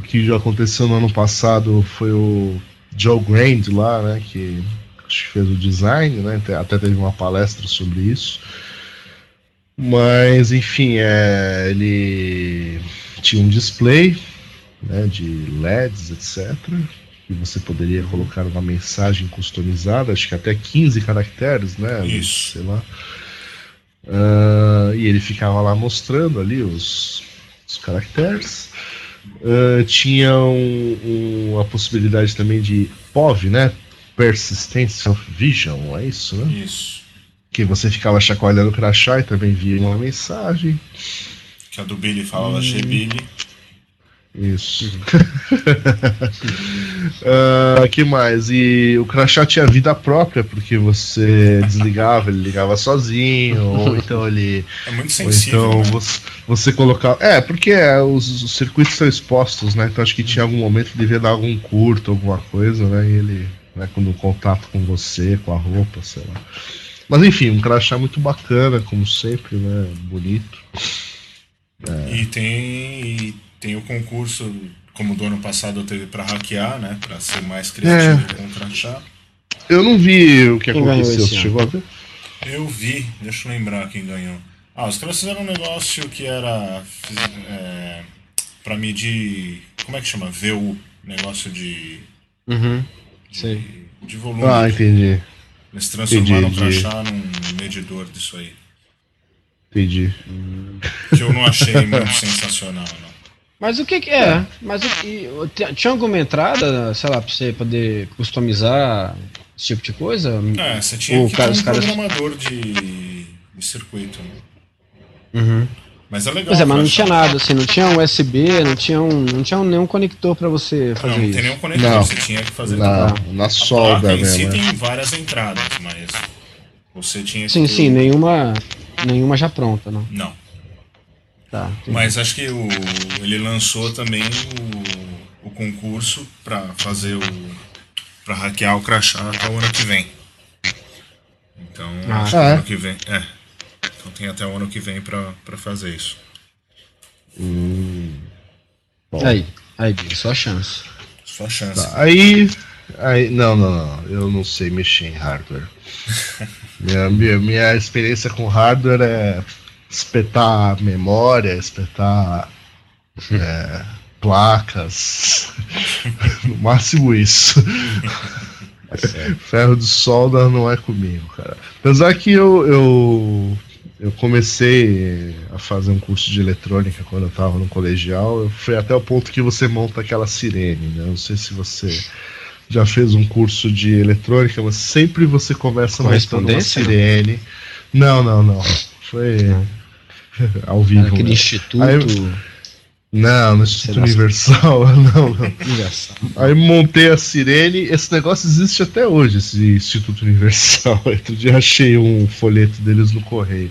o que já aconteceu no ano passado foi o Joe Grand lá, né, que fez o design, né, até- teve uma palestra sobre isso. Mas, enfim, é, ele tinha um display né, de LEDs, etc. E você poderia colocar uma mensagem customizada, acho que até 15 caracteres, né? Isso. Sei lá. Ah, e ele ficava lá mostrando ali os, os caracteres. Ah, tinha um- um- a possibilidade também de POV, né? Persistence of Vision, é isso, né? Isso. Que você ficava chacoalhando o crachá e também via uma mensagem. Que a do Billy falava G-Billy. Isso. Ah, que mais? E o crachá tinha vida própria, porque você desligava, ele ligava sozinho, ou então ele. É muito Ou sensível. então né? você, você colocava. É, porque é, os, os circuitos são expostos, né? Então acho que tinha algum momento que devia dar algum curto, alguma coisa, né? E ele, né, quando o contato com você, com a roupa, sei lá. Mas enfim, um crachá muito bacana, como sempre, né? Bonito. E tem, tem o concurso, como do ano passado teve pra hackear, né? Pra ser mais criativo É. com o crachá. Eu não vi o que Quem aconteceu, você chegou a ver? Eu vi, deixa eu lembrar quem ganhou. Ah, os caras fizeram um negócio que era é, pra medir. Como é que chama? VU. Negócio de. Uhum. Sei. de volume. Ah, entendi. Eles transformaram entendi, o crachá num medidor disso aí. Entendi. Que eu não achei muito sensacional, não. Mas o que que é? Mas o tinha alguma entrada, sei lá, pra você poder customizar esse tipo de coisa? É, você tinha O que cara- ter um caras- programador de, de circuito. Né? Uhum. Mas é legal. Pois é, mas não crachá. tinha nada, assim, não tinha um USB, não tinha, um, não tinha nenhum conector pra você Não, fazer não isso. tem nenhum conector, Não. você tinha que fazer Na, tudo. na solda placa em si mesmo. né? tem várias entradas, mas você tinha que Sim, ter sim, nenhuma, nenhuma já pronta, não. Não. Tá. Mas acho que o, ele lançou também o, o concurso pra fazer o. pra hackear o crachá até o ano que vem. Então, Ah. acho que o é? ano que vem. É. Então tem até o ano que vem pra, pra fazer isso. Bom. Aí, aí, sua chance. Sua chance. Tá, aí, aí. Não, não, não. Eu não sei mexer em hardware. minha, minha, minha experiência com hardware é espetar memória, espetar é, placas. no máximo isso. Ferro de solda não é comigo, cara. Apesar que eu, eu, eu comecei a fazer um curso de eletrônica quando eu tava no colegial. Eu fui até o ponto que você monta aquela sirene, né? Não sei se você já fez um curso de eletrônica, mas sempre você começa montando uma não? sirene. Não, não, não. Foi ao vivo. Aquele né? instituto Aí Não, no Instituto. Universal, não, não. Universal. Aí montei a sirene, esse negócio existe até hoje, esse Instituto Universal. Outro dia achei um folheto deles no correio.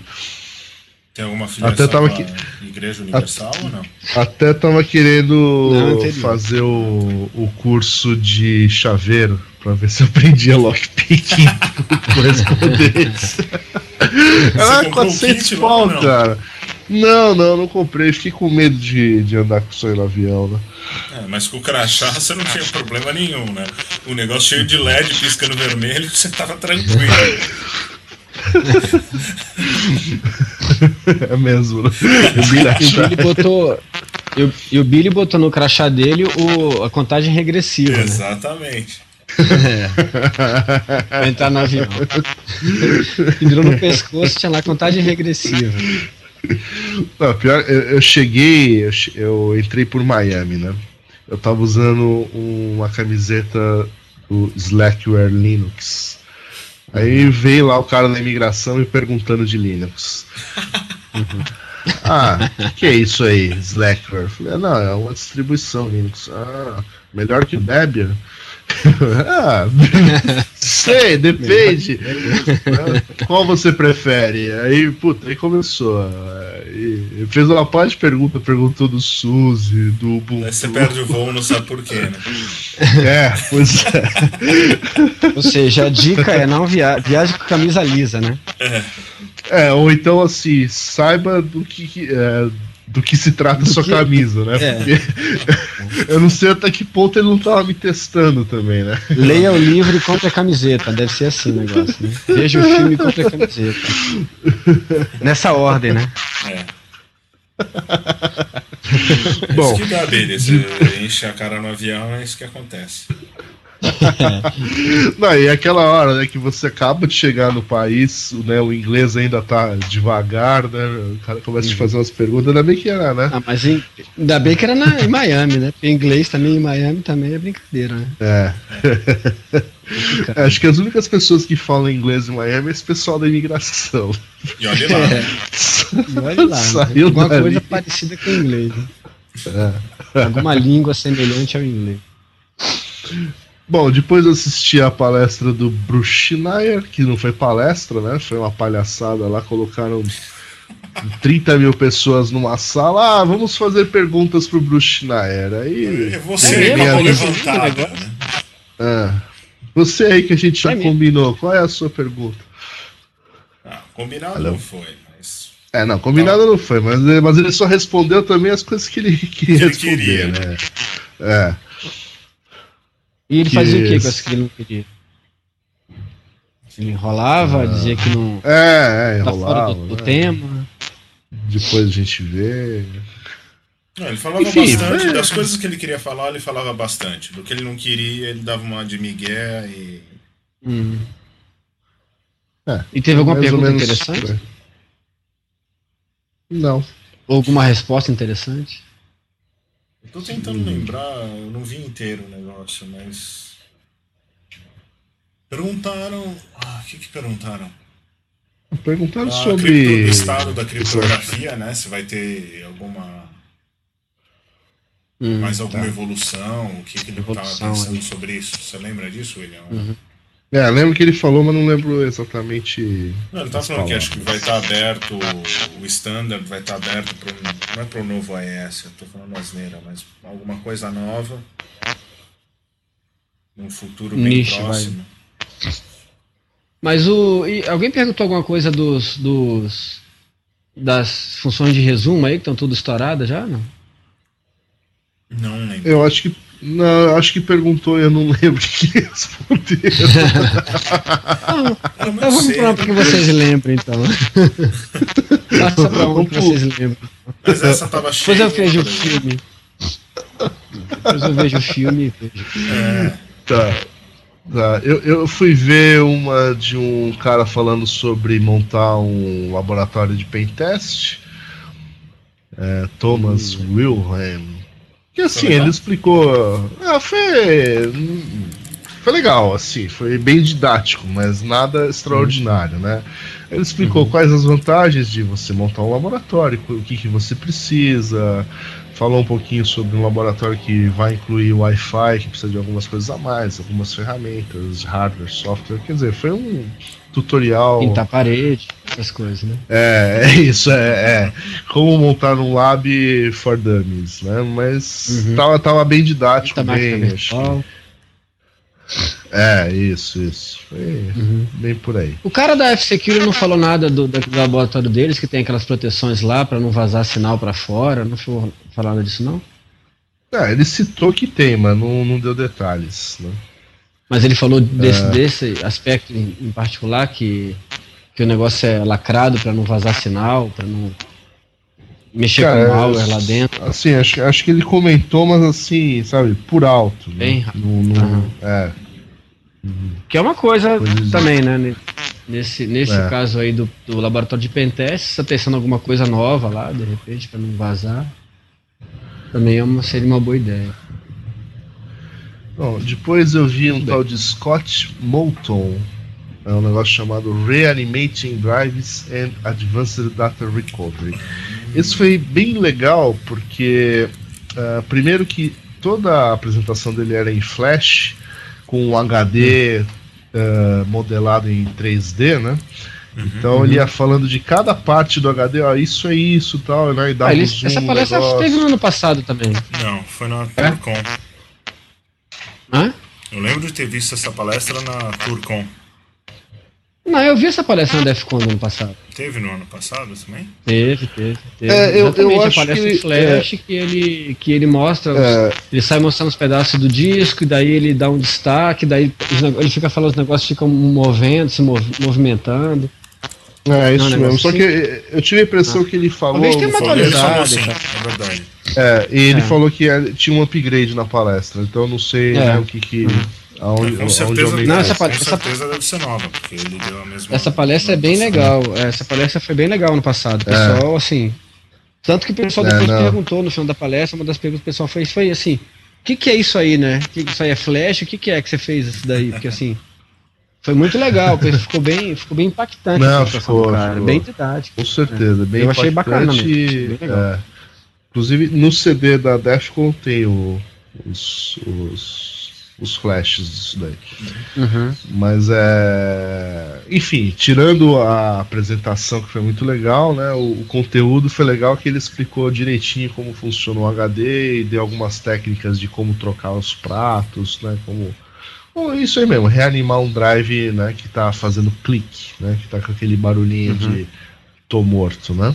Tem alguma filiação Até tava aqui- Igreja Universal ou não? Até tava querendo Não, entendi. fazer o, o curso de chaveiro pra ver se eu aprendia lockpicking com correspondência. Ah, comprou o 400 kit lá pau, ou não? Não, não, não comprei. Fiquei com medo de, de andar com isso aí no avião, né? É, mas com o crachá você não tinha problema nenhum, né? O negócio cheio de LED piscando vermelho, você tava tranquilo. É mesmo, né? E o Billy botou. E o, e o Billy botou no crachá dele o, a contagem regressiva, né? Exatamente. Pra entrar no avião. Pendurou no pescoço, tinha lá contagem regressiva. Não, pior, eu, eu cheguei, eu, eu entrei por Miami, né? Eu tava usando uma camiseta o Slackware Linux. Aí veio lá o cara da imigração me perguntando de Linux. Ah, que é isso aí, Slackware? Falei, ah, não, é uma distribuição Linux. Ah, melhor que o Debian? ah, sei, depende. Qual você prefere? Aí, puta, aí começou. Aí fez uma parte de pergunta, perguntou do SUSE, do Ubuntu. Aí você perde o voo, não sabe por quê, né? É, pois é. Ou seja, a dica é não via viagem com camisa lisa, né? É. É, ou então assim, saiba do que, é, do que se trata a sua que- camisa, né? É. Porque eu não sei até que ponto ele não tava me testando também, né? Leia o livro e compre a camiseta. Deve ser assim o negócio, né? Veja o filme e compre a camiseta. Nessa ordem, né? É. Bom, isso que dá, Billy. Você enche a cara no avião, é isso que acontece. Não, e aquela hora, né, que você acaba de chegar no país, né, o inglês ainda tá devagar, né, o cara começa a te fazer umas perguntas, ainda bem que era, né? Ah, mas em- ainda bem que era na, em Miami, né? Porque inglês também em Miami também é brincadeira, né? É. Acho que as únicas pessoas que falam inglês em Miami é esse pessoal da imigração. E olha lá. É, e olha lá, né? Saiu alguma dali. coisa parecida com o inglês. Né? Alguma língua semelhante ao inglês. Bom, depois eu assisti a palestra do Bruce Schneier, que não foi palestra, né? Foi uma palhaçada lá, colocaram 30 mil pessoas numa sala. Ah, vamos fazer perguntas pro Bruce Schneier. Aí. É você É né? Ah, você aí que a gente já É mesmo. combinou, qual é a sua pergunta? Ah, combinado não foi, mas. É, não, combinado não foi, mas, mas ele só respondeu também as coisas que ele queria ele responder, queria, né? É. E ele Que fazia o que com as que ele não queria? Ele enrolava, dizia que não É, é, tá fora do, enrolava. do né? tema. Depois a gente vê. Não, ele falava Enfim, bastante. é. Das coisas que ele queria falar, ele falava bastante. Do que ele não queria, ele dava uma de migué e. Hum. É, E teve alguma pergunta menos- interessante? é. Não. Ou alguma resposta interessante? Eu tô tentando lembrar, eu não vi inteiro o negócio, mas. Perguntaram. Ah, o que que perguntaram? Perguntaram Ah, sobre. o estado da criptografia, né? Se vai ter alguma. Hum. mais alguma evolução, o que, que ele estava pensando sobre isso. Você lembra disso, William? Uhum. É, lembro que ele falou, mas não lembro exatamente. Não, ele tá falando que palavras. acho que vai estar aberto, o standard vai estar aberto pro, não é pro novo AES, eu tô falando asneira, mas alguma coisa nova num futuro bem próximo. Mas o. e alguém perguntou alguma coisa dos. dos das funções de resumo aí, que estão tudo estouradas já? Não? Não lembro. Eu acho que. Não, eu acho que perguntou e eu não lembro que respondeu. Então vamos cedo, pra uma que vocês lembram, então. Passa pra uma que vocês lembram. Mas essa tava cheia. Depois eu vejo o exemplo. filme. Depois eu vejo o filme e vejo. É, Tá. Tá. Eu, eu fui ver uma de um cara falando sobre montar um laboratório de pentest. É, Thomas Wilhelm. Que assim, ele explicou. Ah, foi. Foi legal, assim, foi bem didático, mas nada extraordinário, né? Ele explicou quais as vantagens de você montar um laboratório, o que, que você precisa, falou um pouquinho sobre um laboratório que vai incluir Wi-Fi, que precisa de algumas coisas a mais, algumas ferramentas, hardware, software, quer dizer, foi um tutorial. Pintar parede, essas coisas, né? É, é isso, é, é. Como montar um lab for dummies, né? Mas Uhum. tava, tava bem didático, bem. Acho é, isso, isso. Foi Uhum. bem por aí. O cara da F-Security não falou nada do, do laboratório deles, que tem aquelas proteções lá pra não vazar sinal pra fora. Não foi falar nada disso, não? É, ele citou que tem, mas não, não deu detalhes, né? Mas ele falou desse, É. desse aspecto em, em particular, que, que o negócio é lacrado pra não vazar sinal, pra não mexer Cara, com malware lá dentro. Assim, acho, acho que ele comentou, mas assim, sabe, por alto. né? Bem rápido. Não- Aham. É, Que é uma coisa Coisas- também, né? ne- Nesse, nesse É. caso aí do, do laboratório de pentest, se tá testando alguma coisa nova lá, de repente, pra não vazar, também é uma, seria uma boa ideia. Bom, depois eu vi um tal de Scott Moulton, é um negócio chamado Reanimating Drives and Advanced Data Recovery. Esse foi bem legal porque, uh, primeiro, que toda a apresentação dele era em Flash, com um HD uh, ah, modelado em 3D, né? Uhum, então uhum. ele ia falando de cada parte do HD, ó, isso é isso tal, né? E dava ah, ele, um essa palestra negócio. teve no ano passado também. Não, foi na é? Eu lembro de ter visto essa palestra na Turcom. Não, eu vi essa palestra na Defcon no ano passado. Teve no ano passado também? Teve, teve. teve. É, eu, Exatamente, eu a palestra que, Flash é... que, ele, que ele mostra, é... ele sai mostrando os pedaços do disco, e daí ele dá um destaque, daí ele fica falando os negócios ficam movendo, se mov movimentando. É, isso mesmo. Só que eu tive a impressão ah. que ele falou. Talvez tenha uma atualizada. Assim, é verdade. É, e ele é. falou que tinha um upgrade na palestra, então eu não sei é. né, o que que. Uhum. Aonde, com certeza, não, essa, com essa, certeza deve ser nova, porque ele deu a mesma. Essa palestra é bem legal. Essa palestra foi bem legal no passado. O é. pessoal, é. assim. Tanto que o pessoal é, depois é, perguntou no final da palestra, uma das perguntas que o pessoal fez foi assim: o que, que é isso aí, né? Que isso aí é flash? O que, que é que você fez isso daí? Porque assim. Foi muito legal, ficou bem, ficou bem impactante. Não, ficou, cara, ficou. bem didático. Com certeza, bem Eu achei bacana mesmo. Bem é, inclusive, no CD da Defcon tem o, os, os os flashes disso daí. Uhum. Mas é. Enfim, tirando a apresentação que foi muito legal, né? O, o, conteúdo foi legal que ele explicou direitinho como funciona o HD e deu algumas técnicas de como trocar os pratos, né? Como. Bom, isso aí mesmo, reanimar um drive né, que tá fazendo clique, né? Que tá com aquele barulhinho uhum. de tô morto, né?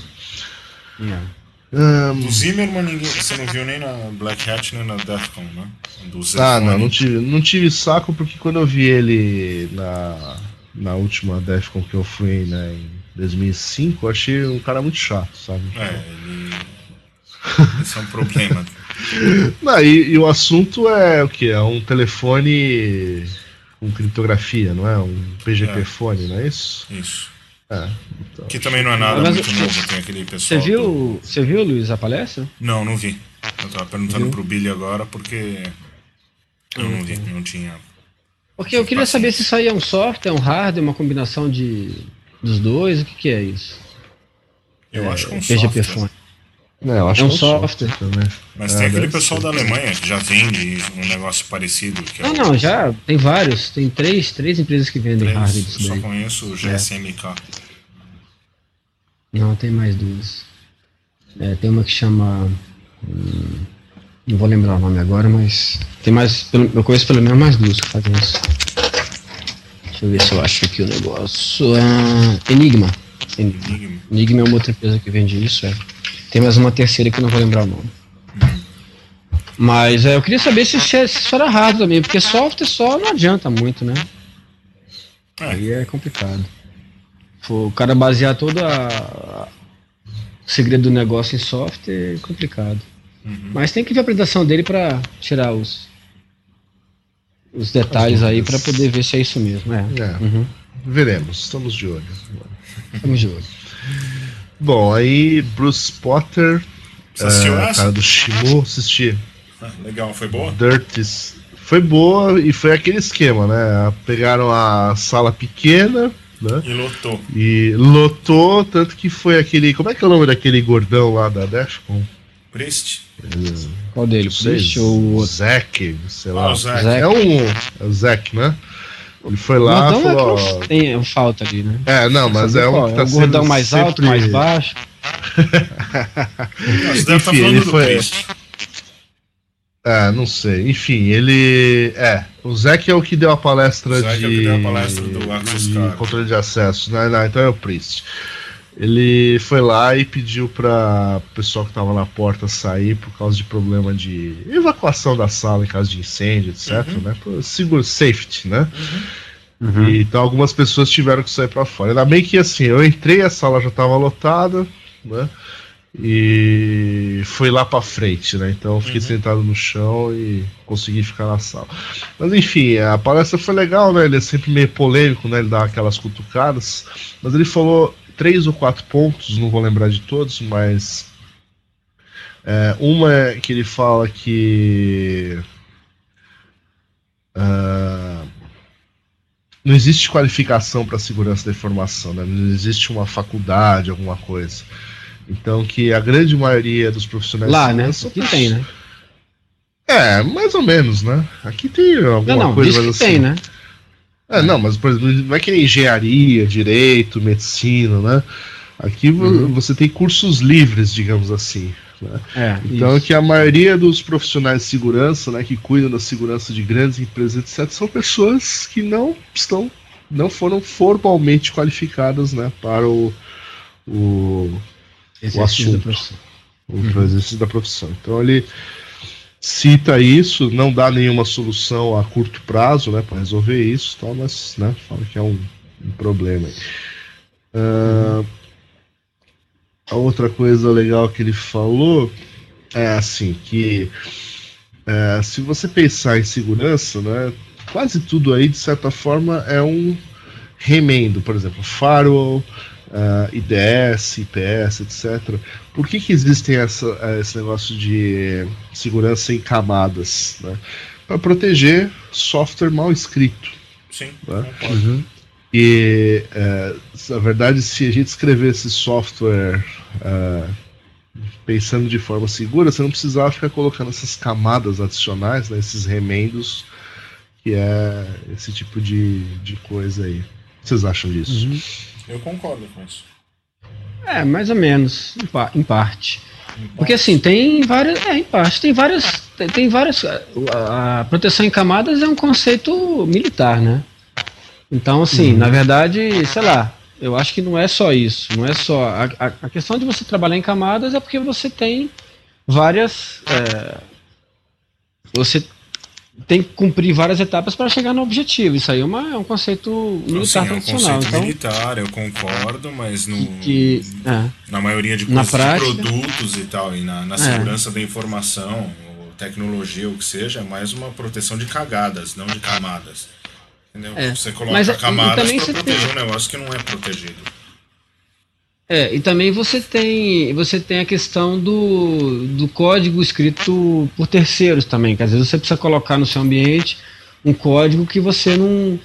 Yeah. Um... Do Zimmerman ninguém, você não viu nem na Black Hat nem na Defcon, né? Do ah, não, não tive, não tive saco porque quando eu vi ele na, na última Defcon que eu fui né, em 2005, eu achei um cara muito chato, sabe? É, ele. Esse é um problema. não, e, e, o assunto é o que? É um telefone com criptografia, não é? Um PGP é. não é isso? Isso. É, então. Que também não é nada Mas, muito novo, tem aquele pessoal. Você viu, do... você viu, Luiz, a palestra? Não, não vi. Eu tava perguntando viu? pro Billy agora porque eu não vi, não tinha. Porque eu queria saber se isso aí é um software, um hardware, uma combinação de dos dois, o que, que é isso? Eu é, acho que é um PGP software. Fone. Não, eu acho é um, é um software. software Mas é, tem aquele pessoal ser. da Alemanha que já vende um negócio parecido. Que não, é não, já tem vários. Tem três, três empresas que vendem três, hardware Eu só conheço o GSMK. É. Não, tem mais duas. É, tem uma que chama. Hum, não vou lembrar o nome agora, mas. Tem mais. Eu conheço pelo menos mais duas que fazem isso. Deixa eu ver se eu acho aqui o negócio. É, Enigma. Enigma. Enigma é uma outra empresa que vende isso, é. Tem mais uma terceira que eu não vou lembrar o nome. Mas é, eu queria saber se, se isso era errado também, porque software só não adianta muito, né? Aí é complicado. O cara basear todo a, o segredo do negócio em software é complicado. Uhum. Mas tem que ver a apresentação dele para tirar os, os detalhes aí para poder ver se é isso mesmo. É. é. Uhum. Veremos, estamos de olho. Estamos de olho. Bom, aí Bruce Potter, Você assistiu uh, cara do Shimu, assisti. Ah, legal, foi boa? Dirties. Foi boa e foi aquele esquema, né? Pegaram a sala pequena, né? E lotou. E lotou, tanto que foi aquele. Como é que é o nome daquele gordão lá da Dashcom? Priest. Qual dele? Priest ou? Zack, sei lá. Ah, Zack. É um. É o Zack, né? Ele foi lá e falou. É que tem falta ali, né? É, não, mas é um que tá é o gordão mais sempre... alto, mais baixo. Você deve estar tá falando foi... É, não sei. Enfim, ele. É. O Zeke é o que deu a palestra de. É o que deu a palestra do de controle de acesso. Não, não, então é o Priest. Ele foi lá e pediu para o pessoal que estava na porta sair por causa de problema de evacuação da sala em caso de incêndio, etc. Uhum. Né? Por seguro, safety, né? Uhum. uhum. E, então algumas pessoas tiveram que sair para fora. Ainda bem que assim, eu entrei, a sala já estava lotada, né? E fui lá para frente, né? Então eu fiquei uhum. sentado no chão e consegui ficar na sala. Mas enfim, a palestra foi legal, né? Ele é sempre meio polêmico, né? Ele dá aquelas cutucadas. Mas ele falou três ou quatro pontos, não vou lembrar de todos, mas é, uma é que ele fala que Uh, não existe qualificação para segurança da informação, né? não existe uma faculdade, alguma coisa. Então, que a grande maioria dos profissionais. Lá, né? Aqui tem, né? É, mais ou menos, né? Aqui tem alguma não, não, coisa mas assim. tem, né? É, não, mas por exemplo, não é que nem engenharia, direito, medicina, né? Aqui uhum. você tem cursos livres, digamos assim. Né? É, então isso. que a maioria dos profissionais de segurança, né, que cuidam da segurança de grandes empresas, etc., são pessoas que não estão, não foram formalmente qualificadas, né, para o, o, o assunto, o uhum. exercício da profissão. Então ele cita isso, não dá nenhuma solução a curto prazo, né, para resolver isso, tal, mas, né, fala que é um, um problema. Uh. A outra coisa legal que ele falou é assim que é, se você pensar em segurança, né, quase tudo aí de certa forma é um remendo, por exemplo, firewall, uh, IDS, IPS, etc. Por que, que existem essa, esse negócio de segurança em camadas? Né? Para proteger software mal escrito. Sim. Né? Uhum. E, é, na verdade, se a gente escrever esse software é, pensando de forma segura, você não precisava ficar colocando essas camadas adicionais, né, esses remendos, que é esse tipo de, de coisa aí. O que vocês acham disso? Uhum. Eu concordo com isso. É, mais ou menos, em, pa em parte. Porque assim, tem várias. É, em parte, tem várias. Tem, tem várias. A, a proteção em camadas é um conceito militar, né? Então, assim, uhum. na verdade, sei lá, eu acho que não é só isso. Não é só. A, a, a questão de você trabalhar em camadas é porque você tem várias. É, você tem que cumprir várias etapas para chegar no objetivo. Isso aí é, uma, é um conceito militar Sim, é um tradicional. Conceito então, militar, eu concordo, mas no, que, é, na maioria de, na prática, de produtos e tal, e na, na é. segurança da informação, tecnologia, o que seja, é mais uma proteção de cagadas, não de camadas. Entendeu? É. Você coloca Mas, camadas para proteger tem... um negócio que não é protegido. É, e também você tem, você tem a questão do, do código escrito por terceiros também, que às vezes você precisa colocar no seu ambiente um código que você não,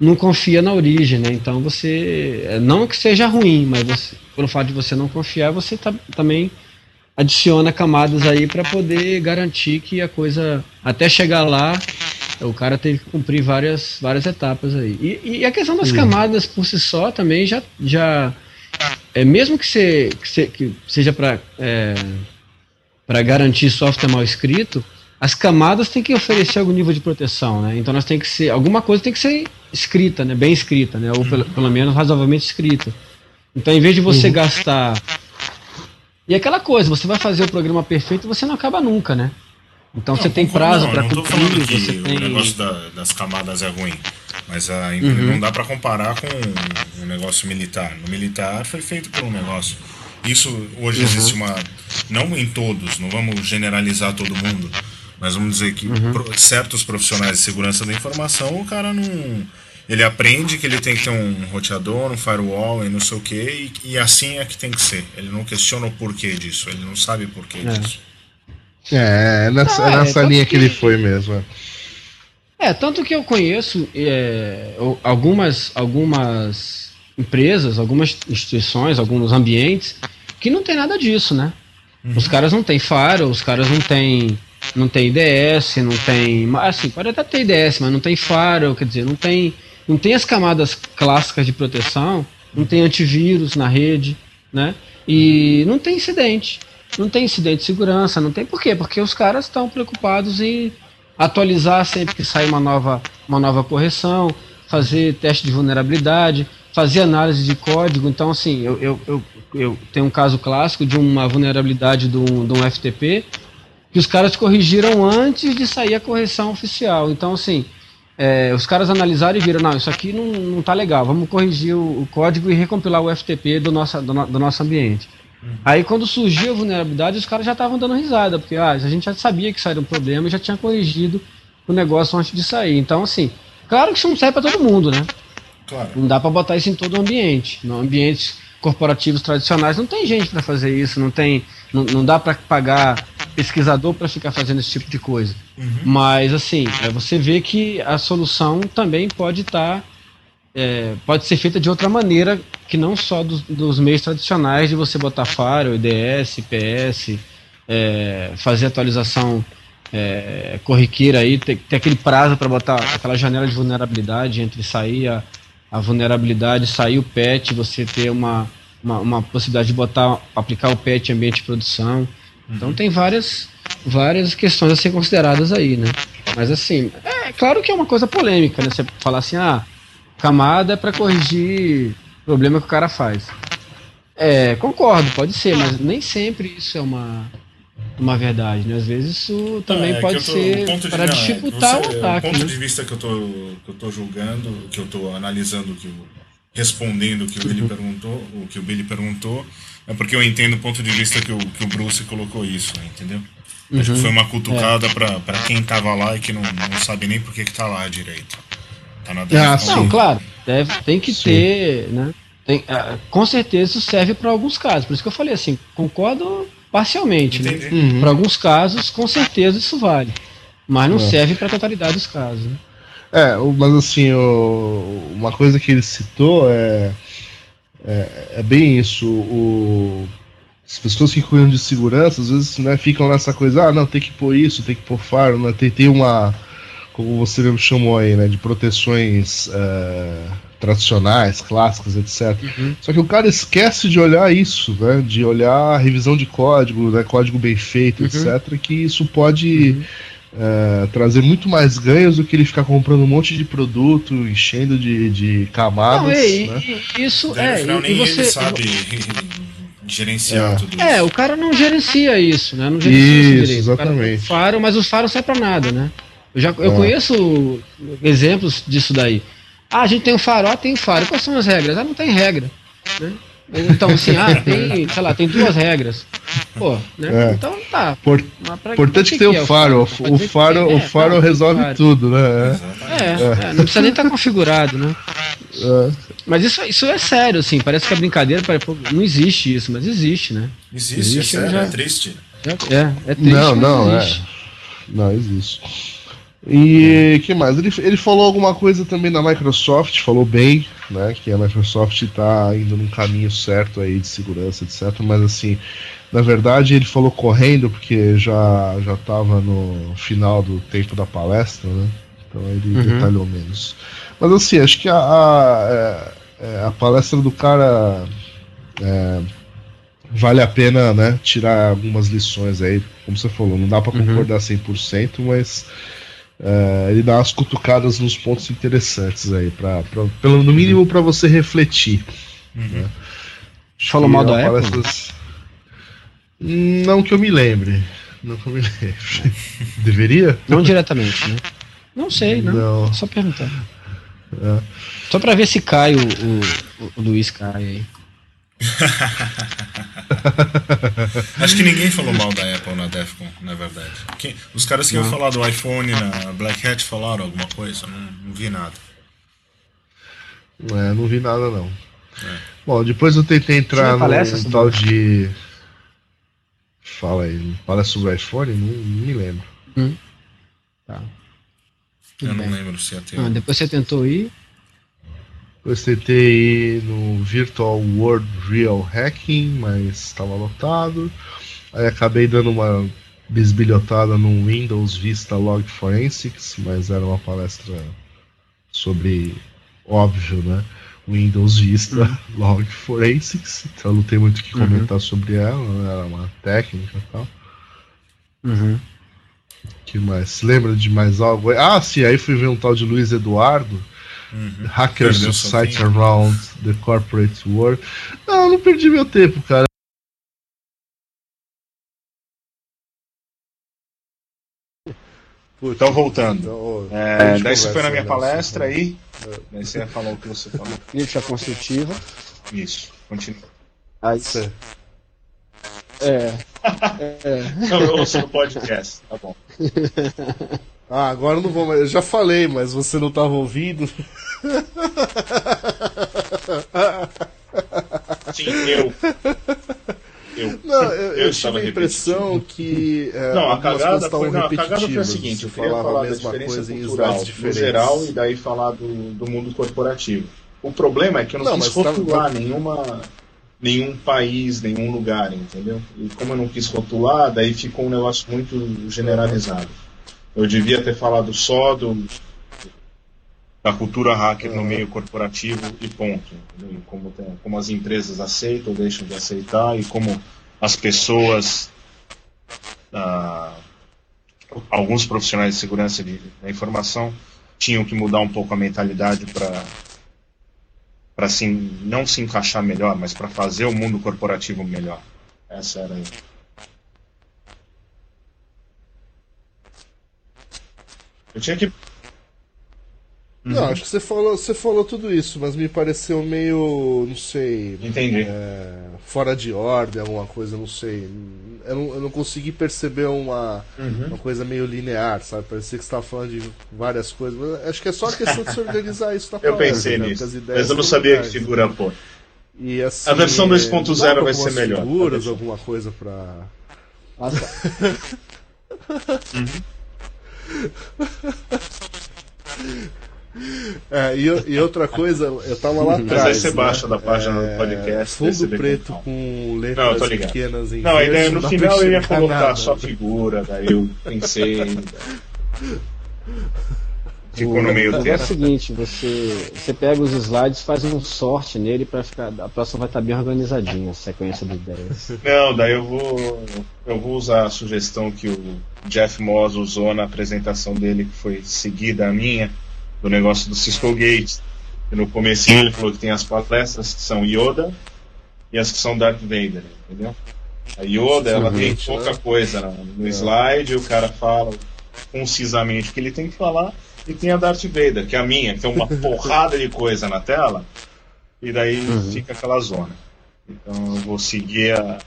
não confia na origem, né? Então você, é, não que seja ruim, mas você, pelo fato de você não confiar, você tá, também adiciona camadas aí para poder garantir que a coisa, até chegar lá, o cara teve que cumprir várias, várias etapas aí. E, e a questão das camadas por si só também já. já é, mesmo que, você, que, você, que seja para é, garantir software mal escrito, as camadas têm que oferecer algum nível de proteção, né? Então nós tem que ser alguma coisa tem que ser escrita, né? Bem escrita, né? Ou pelo, pelo menos razoavelmente escrita. Então, em vez de você uhum. gastar e aquela coisa, você vai fazer o programa perfeito, você não acaba nunca, né? Então não, você tem prazo para cumprir. Você o tem... negócio da, das camadas é ruim, mas a, uhum. não dá para comparar com um, um, negócio militar. No militar foi feito por um negócio. Isso hoje uhum. existe uma, não em todos, não vamos generalizar todo mundo, mas vamos dizer que uhum. pro, certos profissionais de segurança da informação, o cara não, ele aprende que ele tem que ter um roteador, um firewall e não sei o que, e, e, assim é que tem que ser. Ele não questiona o porquê disso, ele não sabe o porquê é. disso. É, é nessa, ah, é nessa linha que, que, ele foi mesmo. É, é tanto que eu conheço é, algumas, algumas empresas, algumas instituições, alguns ambientes que não tem nada disso, né? Uhum. Os caras não têm faro, os caras não têm não tem IDS, não tem, assim, pode até ter IDS, mas não tem faro, quer dizer, não tem não tem as camadas clássicas de proteção, não tem antivírus na rede, né? E não tem incidente. Não tem incidente de segurança, não tem por quê? Porque os caras estão preocupados em atualizar sempre que sai uma nova, uma nova correção, fazer teste de vulnerabilidade, fazer análise de código. Então, assim, eu, eu, eu, eu tenho um caso clássico de uma vulnerabilidade de um, de um FTP que os caras corrigiram antes de sair a correção oficial. Então, assim, é, os caras analisaram e viram, não, isso aqui não, não tá legal, vamos corrigir o, o código e recompilar o FTP do nosso, do, do nosso ambiente. Uhum. Aí quando surgiu a vulnerabilidade, os caras já estavam dando risada, porque ah, a gente já sabia que sairia um problema e já tinha corrigido o negócio antes de sair. Então, assim, claro que isso não serve para todo mundo, né? Claro. Não dá para botar isso em todo o ambiente. No ambientes corporativos tradicionais não tem gente para fazer isso, não tem, não, não dá para pagar pesquisador para ficar fazendo esse tipo de coisa. Uhum. Mas assim, é, você vê que a solução também pode estar. Tá, é, pode ser feita de outra maneira que não só dos, dos meios tradicionais de você botar faro, IDS, IPS, é, fazer atualização é, corriqueira aí, ter, ter aquele prazo para botar aquela janela de vulnerabilidade entre sair a, a vulnerabilidade, sair o patch, você ter uma, uma, uma, possibilidade de botar, aplicar o patch em ambiente de produção. Então uhum. tem várias, várias questões a ser consideradas aí, né? Mas assim, é claro que é uma coisa polêmica, né? Você falar assim, ah, camada é para corrigir problema que o cara faz. É, concordo, pode ser, mas nem sempre isso é uma, uma verdade, né? Às vezes isso também é, pode tô, ser para dificultar você, o ataque. O ponto né? de vista que eu tô, que eu tô julgando, que eu tô analisando, que eu, respondendo o que o Billy uhum. perguntou, o que o Billy perguntou, é porque eu entendo o ponto de vista que o, que o Bruce colocou isso, entendeu? Uhum. Acho que foi uma cutucada é. para quem tava lá e que não, não sabe nem por que, que tá lá direito. Tá na ah, não, claro, deve, tem que sim. ter, né? Tem, uh, com certeza isso serve para alguns casos. Por isso que eu falei assim, concordo parcialmente. Né? Uhum. Para alguns casos, com certeza isso vale. Mas não é. serve para a totalidade dos casos. Né? É, mas assim, o, uma coisa que ele citou é, é, é bem isso. O, as pessoas que cuidam de segurança, às vezes, né, ficam nessa coisa, ah, não, tem que pôr isso, tem que pôr faro, né, tem, tem uma, como você mesmo chamou aí, né, de proteções. Uh, tradicionais, clássicas, etc. Uhum. Só que o cara esquece de olhar isso, né? De olhar a revisão de código, né? código bem feito, uhum. etc. Que isso pode uhum. é, trazer muito mais ganhos do que ele ficar comprando um monte de produto, enchendo de, de camadas. Não, e, né? e, isso é. Não, nem você, ele sabe. gerenciar é. tudo isso. É, o cara não gerencia isso, né? Não gerencia isso, exatamente. faro, mas o faro serve para nada, né? Eu já eu é. conheço exemplos disso daí. Ah, a gente tem um farol, tem faro. Quais são as regras? Ah, não tem regra. Né? Então, assim, ah, tem, sei lá, tem duas regras. Pô, né? É. Então tá. Por, importante que ter que o faro. É o, faro, é, o faro tá, resolve faro. tudo, né? É, é, é, não precisa nem estar tá configurado, né? É. Mas isso, isso é sério, assim. Parece que é brincadeira, não existe isso, mas existe, né? Existe, existe é, sério, já... é triste. É, é triste. Não, não, existe. é. Não, existe. E que mais? Ele, ele falou alguma coisa também da Microsoft, falou bem, né? Que a Microsoft está indo num caminho certo aí de segurança, etc. Mas assim, na verdade ele falou correndo porque já já estava no final do tempo da palestra, né? Então ele uhum. detalhou menos. Mas assim, acho que a, a, é, é, a palestra do cara é, vale a pena, né? Tirar algumas lições aí, como você falou, não dá para uhum. concordar 100%, mas é, ele dá umas cutucadas nos pontos interessantes aí, pra, pra pelo, no mínimo para você refletir. Uhum. Né? Falou mal da Apple? Não que eu me lembre. Não que eu me lembre. Deveria? Não diretamente, né? Não sei, não. não. Só perguntar. É. Só pra ver se cai o, o, o Luiz cai aí. Acho que ninguém falou mal da Apple na Defcon, na verdade. Quem, os caras que não. iam falar do iPhone na Black Hat falaram alguma coisa? Não, não vi nada. É, não vi nada não. É. Bom, depois eu tentei entrar no tal de. Fala aí, palestra sobre o iPhone? Não, não me lembro. Hum. Tá. eu bem. não lembro se ia ter. Ah, depois você tentou ir? Eu tentei ir no Virtual World Real Hacking, mas estava lotado. Aí acabei dando uma bisbilhotada no Windows Vista Log Forensics, mas era uma palestra sobre, óbvio, né? Windows Vista uhum. Log Forensics, então não tem muito o que uhum. comentar uhum. sobre ela, né? era uma técnica e tal. Uhum. que mais? Lembra de mais algo? Ah, sim, aí fui ver um tal de Luiz Eduardo Uhum. Hackers Society Around the Corporate World. Não, não perdi meu tempo, cara. Então, voltando. Então, é, daí você foi na minha palestra aí. Daí você falar o que você falou. Crítica construtiva. Isso, continua. Aí você. É. é. Não, eu ouço no podcast, tá bom. Ah, agora eu não vou mais. Eu já falei, mas você não estava ouvindo. Sim, eu. Eu. Não, eu, eu, tive a impressão que. É, não, a cagada, foi, não, a cagada foi a seguinte: eu queria falar da diferença cultural no geral e daí falar do, do mundo corporativo. O problema é que eu não, não quis tá- rotular tá... nenhuma, nenhum país, nenhum lugar, entendeu? E como eu não quis rotular, daí ficou um negócio muito generalizado. Eu devia ter falado só do, da cultura hacker no meio corporativo e ponto. Entendeu? Como, tem, como as empresas aceitam ou deixam de aceitar e como as pessoas, ah, alguns profissionais de segurança de, da informação tinham que mudar um pouco a mentalidade para para assim, não se encaixar melhor, mas para fazer o mundo corporativo melhor. Essa era a Eu tinha que não, uhum. acho que você falou, você falou tudo isso, mas me pareceu meio, não sei. Entendi. É, fora de ordem, alguma coisa, não sei. Eu não, eu não consegui perceber uma, uhum. uma coisa meio linear, sabe? Parecia que você estava falando de várias coisas. Mas acho que é só questão de se organizar isso na Eu pensei né? nisso. Mas eu não sabia que figura pô. E, assim, a versão 2.0 vai ser melhor. Figuras, alguma coisa pra. Nossa. uhum. É, e, e, outra coisa, eu tava lá atrás. Mas aí você baixa né? da página é, do podcast. Fundo preto com letras não, pequenas em Não, aí no final eu ia colocar nada. só figura, daí eu pensei. Ficou no meio do É o seguinte, você, você pega os slides, faz um sorte nele para ficar. A próxima vai estar bem organizadinha, a sequência de ideias. Não, daí eu vou. Eu vou usar a sugestão que o Jeff Moss usou na apresentação dele, que foi seguida a minha do negócio do Cisco Gate. E no começo ele falou que tem as palestras que são Yoda e as que são Darth Vader, entendeu? A Yoda, ela tem pouca coisa no é. slide, o cara fala concisamente o que ele tem que falar, e tem a Darth Vader, que é a minha, que tem uma porrada de coisa na tela, e daí uhum. fica aquela zona. Então eu vou seguir a,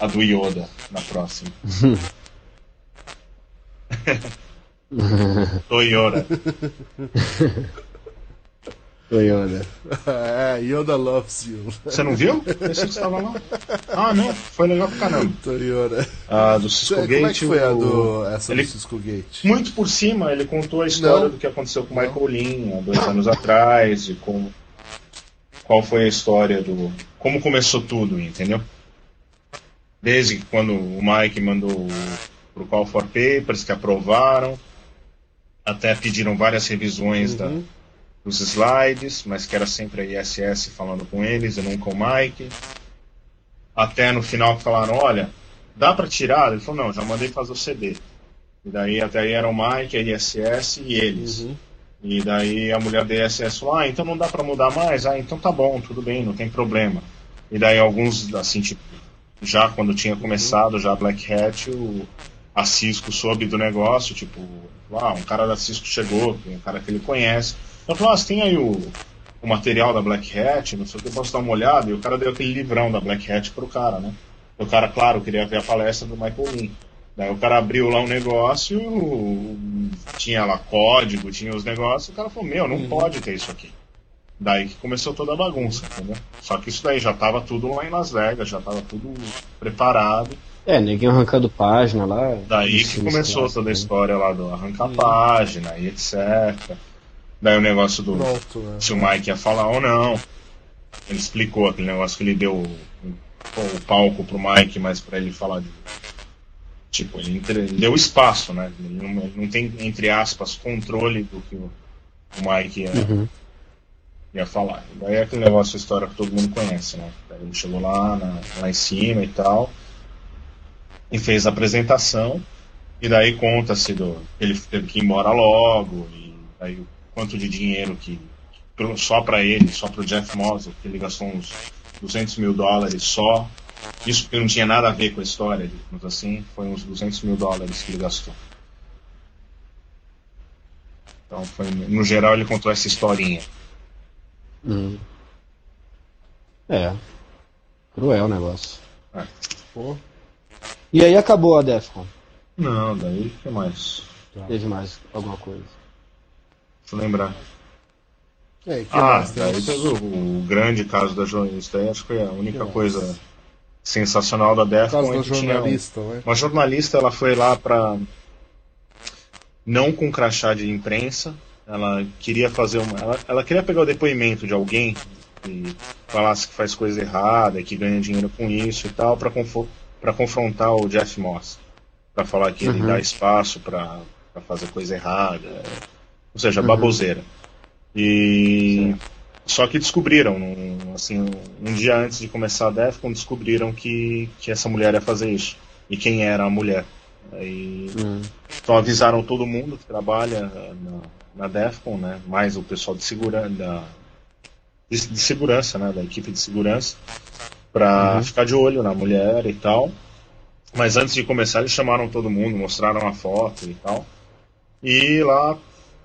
a do Yoda na próxima. Toyota. Toyota. É, Yoda loves you. Você não viu? Esse que estava lá. Ah, não. Foi legal pra caramba. Toyota. Ah, do Cisco Gate. Como é que foi o... a do, essa ele, do Cisco Gate? Muito por cima, ele contou a história não. do que aconteceu com o Michael Lin há dois anos atrás e como, qual foi a história do... Como começou tudo, entendeu? Desde quando o Mike mandou pro Call for Papers, que aprovaram até pediram várias revisões uhum. da, dos slides, mas que era sempre a ISS falando com eles e nunca o Mike. Até no final falaram, olha, dá para tirar? Ele falou, não, já mandei fazer o CD. E daí até aí era o Mike, a ISS e eles. Uhum. E daí a mulher da ISS falou, ah, então não dá para mudar mais? Ah, então tá bom, tudo bem, não tem problema. E daí alguns, assim, tipo, já quando tinha começado, já Black Hat, o, a Cisco soube do negócio, tipo, ah, um cara da Cisco chegou, um cara que ele conhece. Então falou, ah, você tem aí o, o material da Black Hat, não sei o que, eu posso dar uma olhada? E o cara deu aquele livrão da Black Hat pro cara, né? O cara, claro, queria ver a palestra do Michael Lin. Daí o cara abriu lá um negócio, tinha lá código, tinha os negócios, o cara falou, meu, não uhum. pode ter isso aqui. Daí que começou toda a bagunça, entendeu? Só que isso daí já estava tudo lá em Las Vegas, já estava tudo preparado. É, ninguém arrancando página lá. Daí que começou toda a história lá do arrancar hum. página e etc. Daí o negócio do Pronto, né? se o Mike ia falar ou não. Ele explicou aquele negócio que ele deu o, o palco pro Mike, mas para ele falar de. Tipo, ele, ele, deu espaço, né? Ele não, ele não, tem, entre aspas, controle do que o, o Mike ia, uhum. ia falar. Daí é aquele negócio, a história que todo mundo conhece, né? Daí ele chegou lá, na, lá em cima e tal e fez a apresentação. E daí conta-se do ele teve que ir embora logo e aí o quanto de dinheiro que só para ele, só para o Jeff Moss, que ele gastou uns 200 mil dólares só. Isso que não tinha nada a ver com a história, digamos assim, foi uns 200 mil dólares que ele gastou. Então, foi, no geral, ele contou essa historinha. Hum. É. Cruel o negócio. É. Pô. E aí acabou a Defcon. Não, daí o que mais? Teve mais alguma coisa. Deixa eu lembrar. É, ah, daí teve o, o, grande caso da jornalista, acho que foi a única que coisa mais? sensacional da Defcon. Causa da jornalista, tinha né? uma jornalista, ela foi lá para não com crachá de imprensa, ela queria fazer uma, ela, ela queria pegar o depoimento de alguém que falasse que faz coisa errada, que ganha dinheiro com isso e tal, para para confrontar o Jeff Moss, para falar que ele Uhum. dá espaço para fazer coisa errada, ou seja, Uhum. baboseira. E só que descobriram, assim, um dia antes de começar a Defcon, descobriram que, que essa mulher ia fazer isso. E quem era a mulher. Aí, Hum. então avisaram todo mundo que trabalha na, na Defcon, né? Mais o pessoal de, segura, da, de, de segurança, né? Da equipe de segurança, para Uhum. ficar de olho na mulher e tal. Mas antes de começar, eles chamaram todo mundo, mostraram a foto e tal. E lá,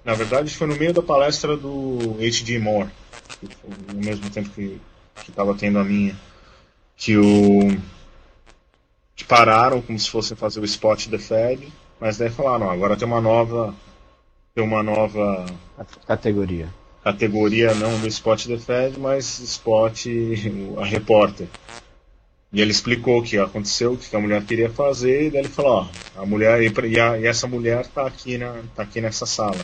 na verdade, foi no meio da palestra do H.D. Moore, no mesmo tempo que estava tendo a minha, que o que pararam como se fossem fazer o spot The Fed, mas daí falaram, agora tem uma nova tem uma nova Categoria. categoria não do spot The Fed, mas spot a repórter. E ele explicou o que aconteceu, o que a mulher queria fazer, e daí ele falou, ó, a mulher e, e a- e essa mulher tá aqui na tá aqui nessa sala.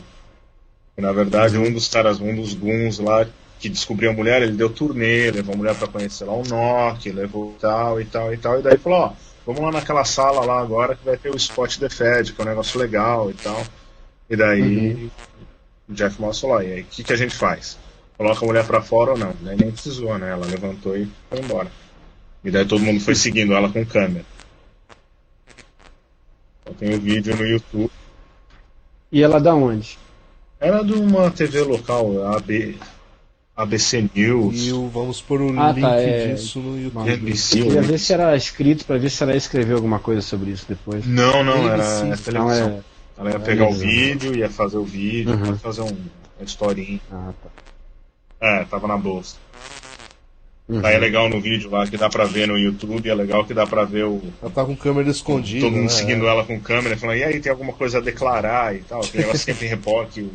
E, na verdade, um dos caras, um dos guns lá que descobriu a mulher, ele deu turnê, levou a mulher para conhecer lá o Nokia, levou tal e tal e tal, e daí falou, ó, vamos lá naquela sala lá agora que vai ter o Spot The Fed, que é um negócio legal e tal. E daí o Jeff Moss falou, e aí, o que, que a gente faz? Coloca a mulher pra fora ou não? Daí nem precisou, né? Ela levantou e foi embora. E daí todo mundo foi seguindo ela com câmera. Eu tenho vídeo no YouTube. E ela da onde? Era de uma TV local, AB, ABC News. E o, vamos pôr o Ah, link tá, é. disso no YouTube. NBC. Queria ver se era escrito pra ver se ela ia escrever alguma coisa sobre isso depois. Não, não, era ABC. é Não televisão. é. Ela ia é pegar o televisão. vídeo, ia fazer o vídeo, Uhum. ia fazer um, uma historinha. Ah, tá. É, tava na bolsa. Uhum. Aí é legal no vídeo lá que dá pra ver no YouTube, é legal que dá pra ver o, Ela tá com câmera escondida. todo mundo né? seguindo ela com câmera, falando, e aí, tem alguma coisa a declarar e tal? Que negócio sempre repórter, que o-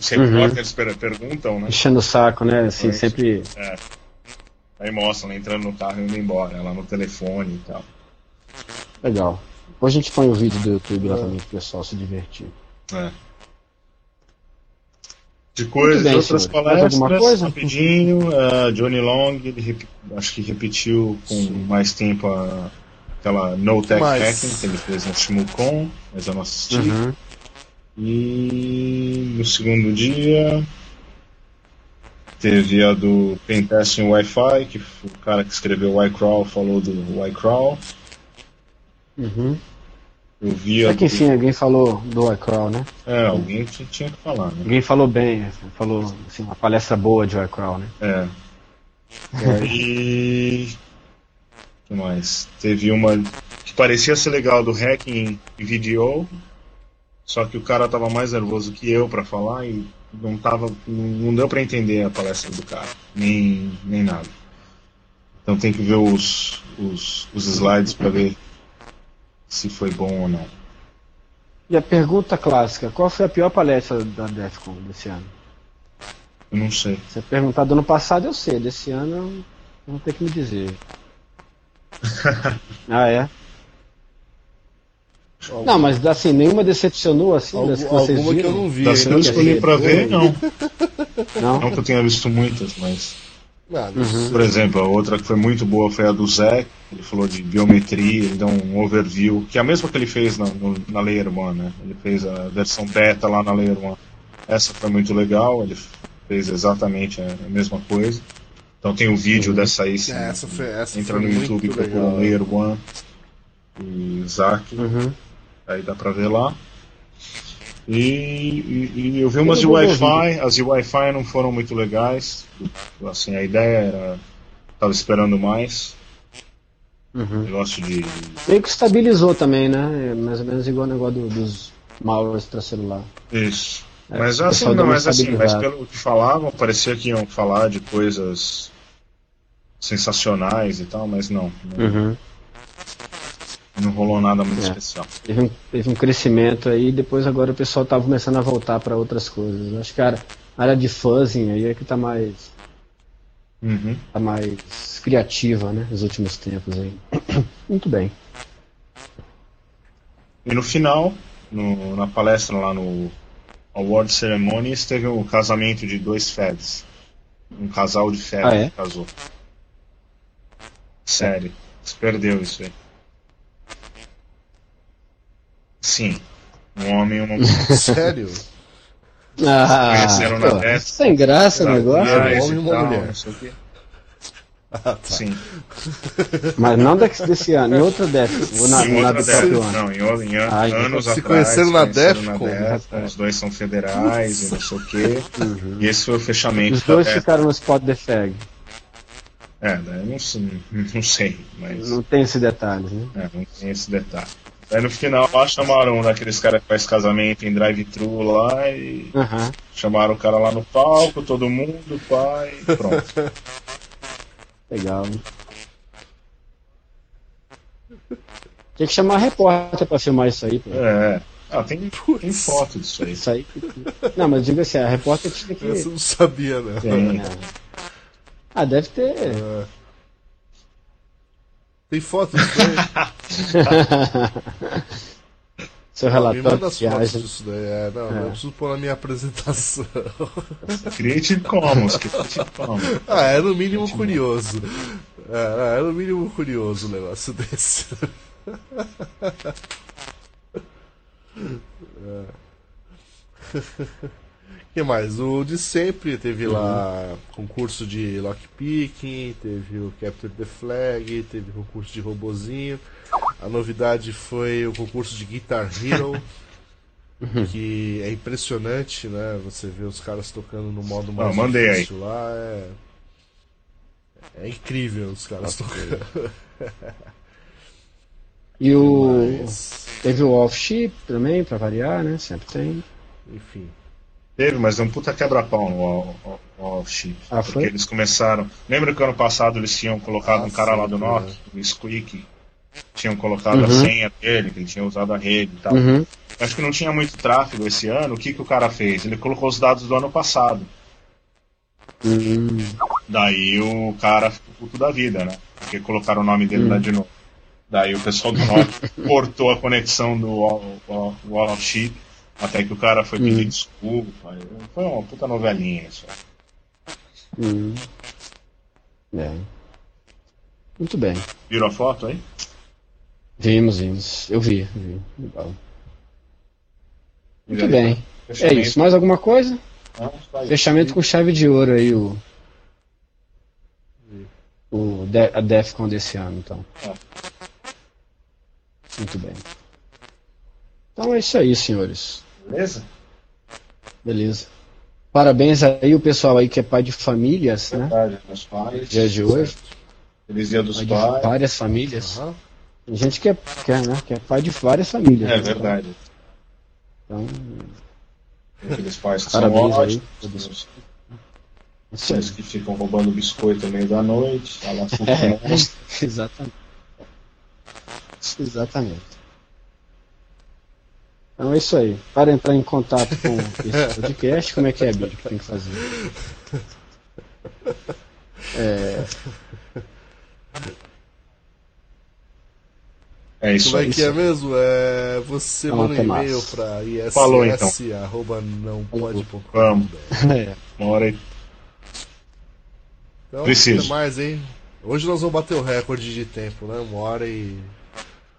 os Uhum. repórteres per- perguntam, né? Enchendo o saco, né? Assim, Isso. sempre. É. Aí mostram ela entrando no carro e indo embora, ela no telefone e tal. Legal. Depois a gente põe o vídeo do YouTube lá também pro pessoal se divertir. É. De coisas, bem, outras senhor. Palestras, alguma coisa? rapidinho, eh, Johnny Long, ele acho que repetiu com mais tempo a, aquela No Tech Mas- Hacking que ele fez no ShmooCon, mas eu não assisti. Uhum. E no segundo dia teve a do Pentesting Wi-Fi, que o cara que escreveu o iCrawl falou do iCrawl. Uhum. Eu vi Até que enfim, alguém falou do iCrawl, né? É, alguém tinha que falar, né? Alguém falou bem, falou assim, uma palestra boa de iCrawl, né? É. E aí. O que mais? Teve uma que parecia ser legal do hacking em vídeo, só que o cara tava mais nervoso que eu pra falar e não tava. Não deu pra entender a palestra do cara, nem, nem nada. Então tem que ver os, os, os slides pra ver se foi bom ou não. E a pergunta clássica, qual foi a pior palestra da DEFCON desse ano? Eu não sei. Se você perguntar do ano passado, eu sei. Desse ano, eu vou ter que me dizer. ah, é? Não, mas assim, nenhuma decepcionou assim Algu- das que vocês alguma que eu não vi. Das que eu escolhi pra ver, não. Não? Não que eu tenha visto muitas, mas. Ah, Uhum. Por exemplo, a outra que foi muito boa foi a do Zé, ele falou de biometria, ele deu um overview, que é a mesma que ele fez na, no, na Layer One, né? Ele fez a versão beta lá na Layer One. Essa foi muito legal, ele fez exatamente a, a mesma coisa. Então tem o vídeo dessa aí, se É, essa foi- essa entra foi no YouTube e procura. Layer One e Isaac, Uhum. aí dá pra ver lá. E, e- e eu vi umas de Wi-Fi, as de Wi-Fi não foram muito legais. Assim, a ideia era. Tava esperando mais. Uhum. Negócio de. Meio que estabilizou também, né? É mais ou menos igual o negócio do- dos malwares extracelular. Isso. É, mas assim, não, mas assim, mas pelo que falavam, parecia que iam falar de coisas sensacionais e tal, mas não. Não, Uhum. Não rolou nada muito É. especial. Teve um, teve um crescimento aí, depois agora o pessoal tá começando a voltar para outras coisas. Acho que a área, de fuzzing aí é que tá mais, Uhum. tá mais criativa, né? Nos últimos tempos aí. Muito bem. E no final, no- na palestra lá no Award Ceremonies, teve o casamento de dois Feds. Um casal de Feds Ah, é? que casou. Sério. Você perdeu isso aí. Sim. Um homem e uma mulher. Sério? Ah, Conheceram na pô, festa. sem graça o negócio. Atrás homem e uma tal, mulher. não sei o quê. Ah, tá. Sim. Mas não desse, desse ano, em outra década. Ou na, Em na outra do próprio década. ano. Não, em, em an- Ah, anos se atrás. conheceram na Defcon. Os dois são federais e não sei o quê. Uhum. E esse foi o fechamento Os da dois ficaram no spot the fag. É, daí eu não sei, não sei mas Não tem esse detalhe, né? é, não tem esse detalhe. Aí no final lá chamaram um daqueles caras que faz casamento em drive-thru lá e Aham. chamaram o cara lá no palco, todo mundo, pai, pronto. Legal. né? Tem que chamar repórter pra filmar isso aí. Pô. É. Ah, tem, tem foto disso aí. Isso aí. Não, mas diga assim, a repórter tinha que. Essa eu não sabia, né? Tem. Ah, deve ter. É. Tem foto disso daí? Seu Me relatório manda de as fotos viagem. disso daí. É, não, eu preciso pôr na minha apresentação. Creative Commons, Creative Commons. ah, é no mínimo curioso. É, é no mínimo curioso o negócio desse. O que mais? O de sempre teve lá concurso de lockpicking, teve o Capture the Flag, teve concurso de robozinho. A novidade foi o concurso de Guitar Hero, que é impressionante, né? Você vê os caras tocando no modo mais Ah, mandei aí. difícil lá, é... é incrível os caras tocando. E o. Mas, Teve o off-chip também, pra variar, né? Sempre tem. enfim. Teve, mas deu um puta quebra-pau no All- All- All Chip. Ah, porque foi? eles começaram. Lembra que ano passado eles tinham colocado Ah, um cara lá sim, do é. Nokia, o Squeak, tinham colocado a Uhum. senha dele, que ele tinha usado a rede e tal. Uhum. Acho que não tinha muito tráfego esse ano. O que, que o cara fez? Ele colocou os dados do ano passado. Hum, Daí o cara ficou puto da vida, né? Porque colocaram o nome dele lá de novo. Daí o pessoal do Nokia cortou a conexão do Wall, of. Até que o cara foi pedir desculpa. Foi uma puta novelinha isso. hum. É. Muito bem. Viram a foto aí? Vimos, vimos. Eu vi, vi. Legal. Muito bem. É fechamento. isso. Mais alguma coisa? Não. Fechamento com chave de ouro aí, o. o De- a Defcon desse ano, então. É. Muito bem. Então é isso aí, senhores. Beleza? Beleza. Parabéns aí o pessoal aí que é pai de famílias, né? Verdade, meus pais. Dia de hoje. Feliz dia dos Pai de pais. várias famílias. Aham. Tem gente que é, que é, né, que é pai de várias famílias. É né? verdade. Então, Aqueles pais que Parabéns são ótimos. Aí. pais que ficam roubando biscoito no meio da noite. É, exatamente. Exatamente. Então é isso aí. Para entrar em contato com esse podcast, como é que é, Bíblia, que tem que fazer? É, É isso Como é aí. que é mesmo? É, você manda um e-mail pra iss Falou, então. Vamos. é, Uma hora aí. Então, Preciso. mais, hein? Hoje nós vamos bater o recorde de tempo, né? Uma hora e.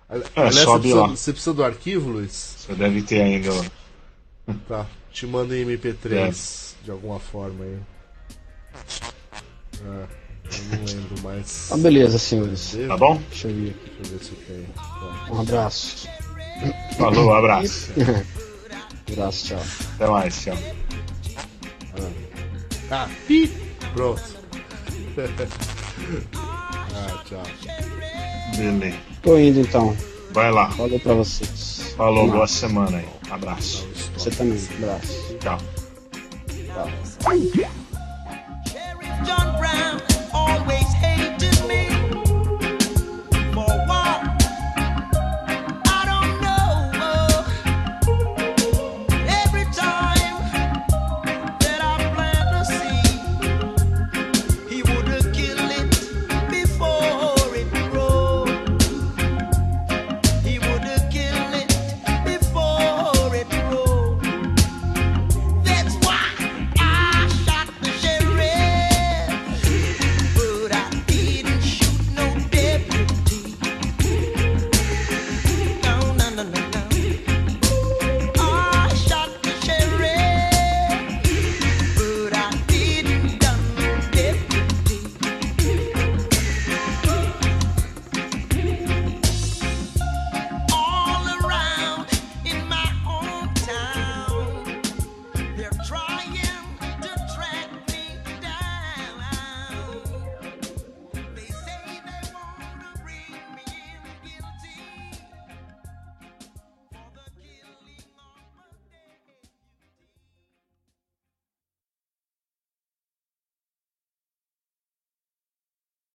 É, Aliás, você sobe precisa, lá. você precisa do arquivo, Luiz? Você deve ter ainda. Tá. Te manda em MP3 É. de alguma forma aí. Ah, eu não lembro mais. então beleza, senhores. Tá bom? Deixa eu ver aqui. Deixa eu ver se eu tenho. Tá. Um abraço. Falou, abraço. Um abraço, tchau. Até mais, tchau. Ah, pi! Pronto. ah, tchau. Beleza. Tô indo então. Vai lá. Falou pra vocês. Falou, boa semana aí. Abraço. Você também, abraço. Tchau. Tchau.